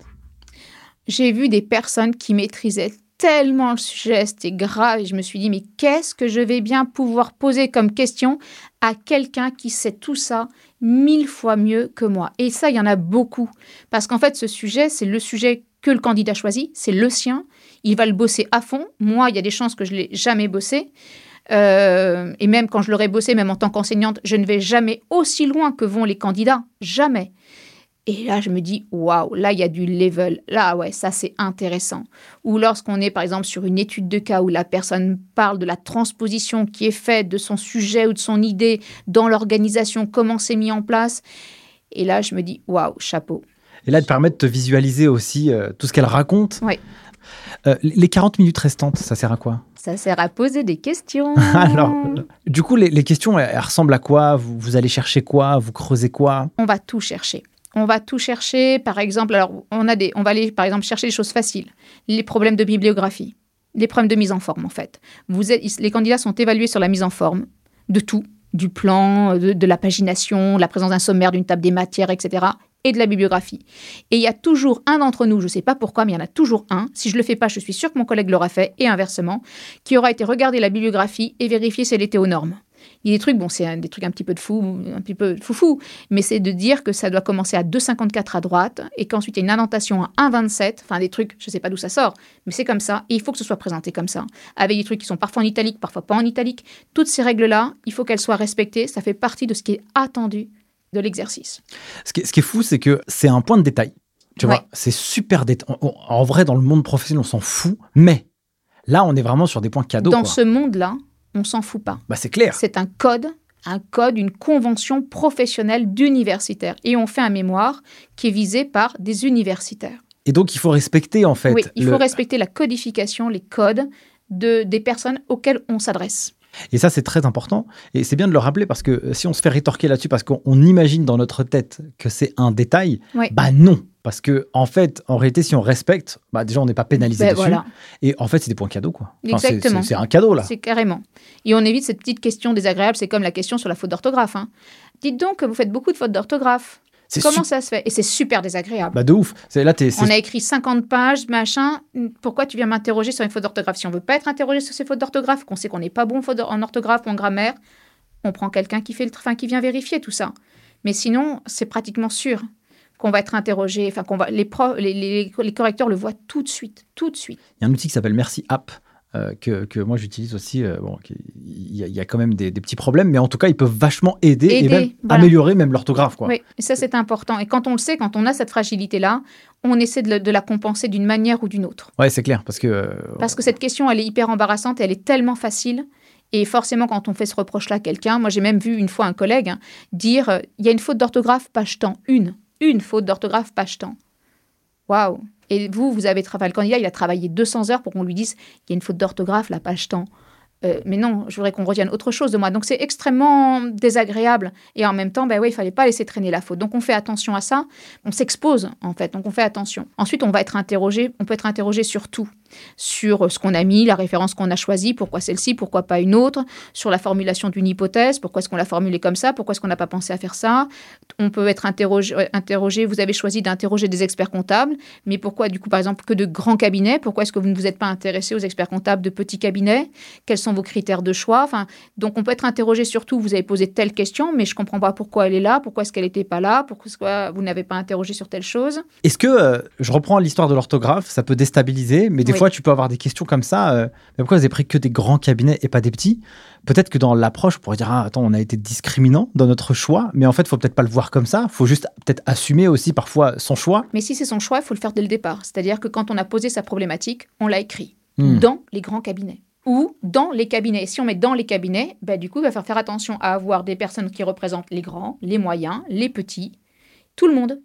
J'ai vu des personnes qui maîtrisaient tellement le sujet, c'était grave, et je me suis dit, mais qu'est-ce que je vais bien pouvoir poser comme question à quelqu'un qui sait tout ça mille fois mieux que moi Et ça, il y en a beaucoup. Parce qu'en fait, ce sujet, c'est le sujet que le candidat choisit, c'est le sien, il va le bosser à fond. Moi, il y a des chances que je ne l'ai jamais bossé. Euh, et même quand je l'aurais bossé, même en tant qu'enseignante, je ne vais jamais aussi loin que vont les candidats. Jamais. Et là, je me dis, waouh, là, il y a du level. Là, ouais, ça, c'est intéressant. Ou lorsqu'on est, par exemple, sur une étude de cas où la personne parle de la transposition qui est faite de son sujet ou de son idée dans l'organisation, comment c'est mis en place. Et là, je me dis, waouh, chapeau. Et là, elle te permet de te visualiser aussi euh, tout ce qu'elle raconte. Oui. Euh, les 40 minutes restantes, ça sert à quoi? Ça sert à poser des questions. Alors, du coup, les, les questions, elles, elles ressemblent à quoi? Vous, vous allez chercher quoi? Vous creusez quoi? On va tout chercher. On va tout chercher, par exemple, alors on, a des, on va aller, chercher des choses faciles. Les problèmes de bibliographie, les problèmes de mise en forme, en fait. Vous êtes, les candidats sont évalués sur la mise en forme de tout, du plan, de, de la pagination, la présence d'un sommaire, d'une table des matières, etc., et de la bibliographie. Et il y a toujours un d'entre nous, je ne sais pas pourquoi, mais il y en a toujours un, si je ne le fais pas, je suis sûre que mon collègue l'aura fait, et inversement, qui aura été regarder la bibliographie et vérifier si elle était aux normes. Il y a des trucs, bon, c'est des trucs un petit peu de fou, un petit peu foufou, mais c'est de dire que ça doit commencer à 2,54 à droite et qu'ensuite il y a une indentation à 1,27, enfin des trucs, je ne sais pas d'où ça sort, mais c'est comme ça et il faut que ce soit présenté comme ça, avec des trucs qui sont parfois en italique, parfois pas en italique. Toutes ces règles-là, il faut qu'elles soient respectées, ça fait partie de ce qui est attendu de l'exercice. ce qui, est- ce qui est fou, c'est que c'est un point de détail. Tu Ouais. vois, c'est super détail. En, en vrai, dans le monde professionnel, on s'en fout. Mais là, on est vraiment sur des points cadeaux. Dans quoi. ce monde-là, on s'en fout pas. Bah, c'est clair. C'est un code, un code, une convention professionnelle d'universitaire. Et on fait un mémoire qui est visé par des universitaires. Et donc, il faut respecter, en fait. oui, il le- faut respecter la codification, les codes de, des personnes auxquelles on s'adresse. Et ça, c'est très important. Et c'est bien de le rappeler parce que euh, si on se fait rétorquer là-dessus, parce qu'on on imagine dans notre tête que c'est un détail, Ouais. bah non. Parce que, en fait, en réalité, si on respecte, bah déjà, on n'est pas pénalisé Ben dessus. voilà, Et en fait, c'est des points cadeaux, quoi. Enfin, Exactement. c'est- C'est un cadeau, là. c'est carrément. Et on évite cette petite question désagréable, c'est comme la question sur la faute d'orthographe. hein. Dites donc que vous faites beaucoup de fautes d'orthographe. C'est Comment ça se fait? Et c'est super désagréable. Bah, de ouf. Là, On a écrit 50 pages, machin. Pourquoi tu viens m'interroger sur les fautes d'orthographe? Si on veut pas être interrogé sur ces fautes d'orthographe, qu'on sait qu'on n'est pas bon en orthographe ou en grammaire, on prend quelqu'un qui fait le, enfin, qui vient vérifier tout ça. Mais sinon, c'est pratiquement sûr qu'on va être interrogé. Enfin, qu'on va les, pro- les, les- les correcteurs le voient tout de suite, tout de suite. Il y a un outil qui s'appelle Merci App. Euh, que, que moi j'utilise aussi. euh, bon, il y, a- il y a quand même des, des petits problèmes, mais en tout cas, ils peuvent vachement aider, et Aider, même voilà. améliorer même l'orthographe. Quoi. Oui, et ça c'est important. Et quand on le sait, quand on a cette fragilité-là, on essaie de, le- de la compenser d'une manière ou d'une autre. Ouais, c'est clair, parce que euh, Parce que cette question, elle est hyper embarrassante et elle est tellement facile. Et forcément, quand on fait ce reproche-là à quelqu'un, moi j'ai même vu une fois un collègue hein, dire euh, il y a une faute d'orthographe, page temps. Une. Une faute d'orthographe, page temps. Waouh Et vous, vous avez travaillé, le candidat, il a travaillé 200 heures pour qu'on lui dise il y a une faute d'orthographe, la page temps. Euh, mais non, je voudrais qu'on retienne autre chose de moi. Donc c'est extrêmement désagréable. Et en même temps, ben oui, il fallait pas laisser traîner la faute. Donc on fait attention à ça. On s'expose, en fait. Donc on fait attention. Ensuite, on va être interrogé. On peut être interrogé sur tout. Sur ce qu'on a mis, la référence qu'on a choisie, pourquoi celle-ci, pourquoi pas une autre, sur la formulation d'une hypothèse, pourquoi est-ce qu'on l'a formulée comme ça, pourquoi est-ce qu'on n'a pas pensé à faire ça. On peut être interrogé, euh, interrogé vous avez choisi d'interroger des experts comptables, mais pourquoi du coup par exemple que de grands cabinets Pourquoi est-ce que vous ne vous êtes pas intéressé aux experts comptables de petits cabinets Quels sont vos critères de choix enfin, Donc on peut être interrogé sur tout, vous avez posé telle question, mais je ne comprends pas pourquoi elle est là, pourquoi est-ce qu'elle n'était pas là, pourquoi vous n'avez pas interrogé sur telle chose. Est-ce que, euh, je reprends l'histoire de l'orthographe, ça peut déstabiliser, mais des fois tu peux avoir des questions comme ça, euh, mais pourquoi vous avez pris que des grands cabinets et pas des petits? Peut-être que dans l'approche, on pourrait dire, ah, attends, on a été discriminant dans notre choix, mais en fait, il faut peut-être pas le voir comme ça, il faut juste peut-être assumer aussi parfois son choix. Mais si c'est son choix, il faut le faire dès le départ. C'est-à-dire que quand on a posé sa problématique, on l'a écrit hmm. dans les grands cabinets ou dans les cabinets. Si on met dans les cabinets, bah, du coup, il va falloir faire attention à avoir des personnes qui représentent les grands, les moyens, les petits, tout le monde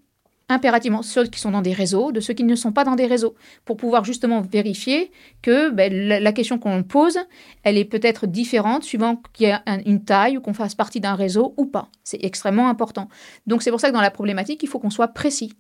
impérativement ceux qui sont dans des réseaux, de ceux qui ne sont pas dans des réseaux, pour pouvoir justement vérifier que ben, la, question qu'on pose, elle est peut-être différente suivant qu'il y a une taille ou qu'on fasse partie d'un réseau ou pas. C'est extrêmement important. Donc c'est pour ça que dans la problématique, il faut qu'on soit précis.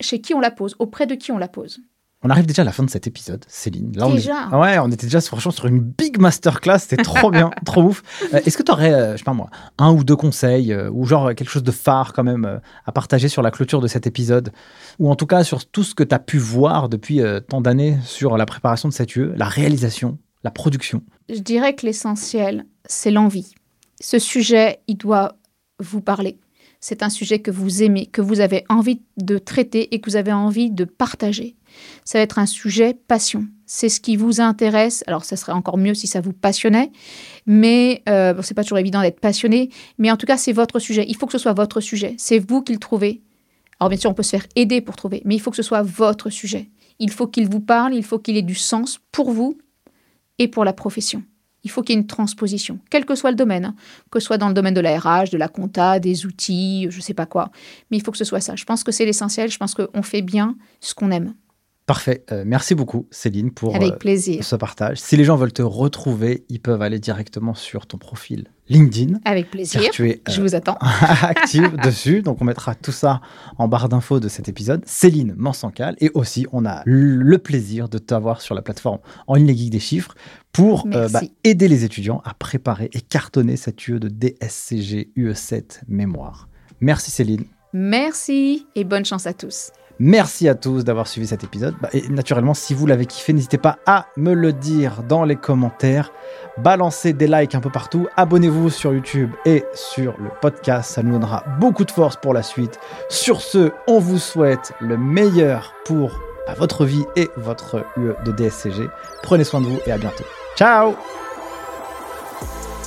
Chez qui on la pose, auprès de qui on la pose. On arrive déjà à la fin de cet épisode, Céline. Là, déjà on Ouais, on était déjà franchement sur une big masterclass, c'était trop bien, trop ouf. Euh, est-ce que tu aurais, euh, je sais pas moi, un ou deux conseils, euh, ou genre quelque chose de phare quand même à partager sur la clôture de cet épisode, ou en tout cas sur tout ce que tu as pu voir depuis tant d'années sur la préparation de cette UE, la réalisation, la production? Je dirais que l'essentiel, c'est l'envie. Ce sujet, il doit vous parler. C'est un sujet que vous aimez, que vous avez envie de traiter et que vous avez envie de partager ça va être un sujet passion. C'est ce qui vous intéresse. Alors, ça serait encore mieux si ça vous passionnait, mais euh, bon, c'est pas toujours évident d'être passionné. Mais en tout cas, c'est votre sujet. Il faut que ce soit votre sujet. C'est vous qui le trouvez. Alors, bien sûr, on peut se faire aider pour trouver, mais il faut que ce soit votre sujet. Il faut qu'il vous parle, il faut qu'il ait du sens pour vous et pour la profession. Il faut qu'il y ait une transposition, quel que soit le domaine, hein. que ce soit dans le domaine de la RH, de la compta, des outils, je ne sais pas quoi. Mais il faut que ce soit ça. Je pense que c'est l'essentiel. Je pense qu'on fait bien ce qu'on aime. Parfait. Euh, merci beaucoup, Céline, pour Avec euh, plaisir. ce partage. Si les gens veulent te retrouver, ils peuvent aller directement sur ton profil LinkedIn. Avec plaisir. Tu es, Je vous attends. Euh, active dessus. Donc, on mettra tout ça en barre d'infos de cet épisode. Céline Mansancal. Et aussi, on a le plaisir de t'avoir sur la plateforme en ligne Les Geeks des Chiffres pour bah, aider les étudiants à préparer et cartonner cette UE de DSCG UE7 mémoire. Merci, Céline. Merci et bonne chance à tous. Merci à tous d'avoir suivi cet épisode. Bah, et naturellement, si vous l'avez kiffé, n'hésitez pas à me le dire dans les commentaires. Balancez des likes un peu partout. Abonnez-vous sur YouTube et sur le podcast. Ça nous donnera beaucoup de force pour la suite. Sur ce, on vous souhaite le meilleur pour bah, votre vie et votre UE de DSCG. Prenez soin de vous et à bientôt. Ciao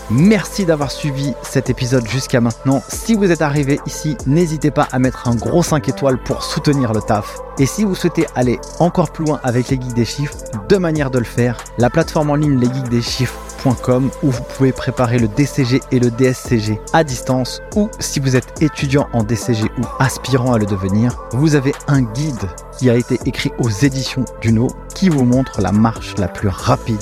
Merci d'avoir suivi cet épisode jusqu'à maintenant. Si vous êtes arrivé ici, n'hésitez pas à mettre un gros 5 étoiles pour soutenir le taf. Et si vous souhaitez aller encore plus loin avec les geeks des chiffres, deux manières de le faire. La plateforme en ligne lesgeeksdeschiffres.com où vous pouvez préparer le DCG et le DSCG à distance ou si vous êtes étudiant en DCG ou aspirant à le devenir, vous avez un guide qui a été écrit aux éditions Duno qui vous montre la marche la plus rapide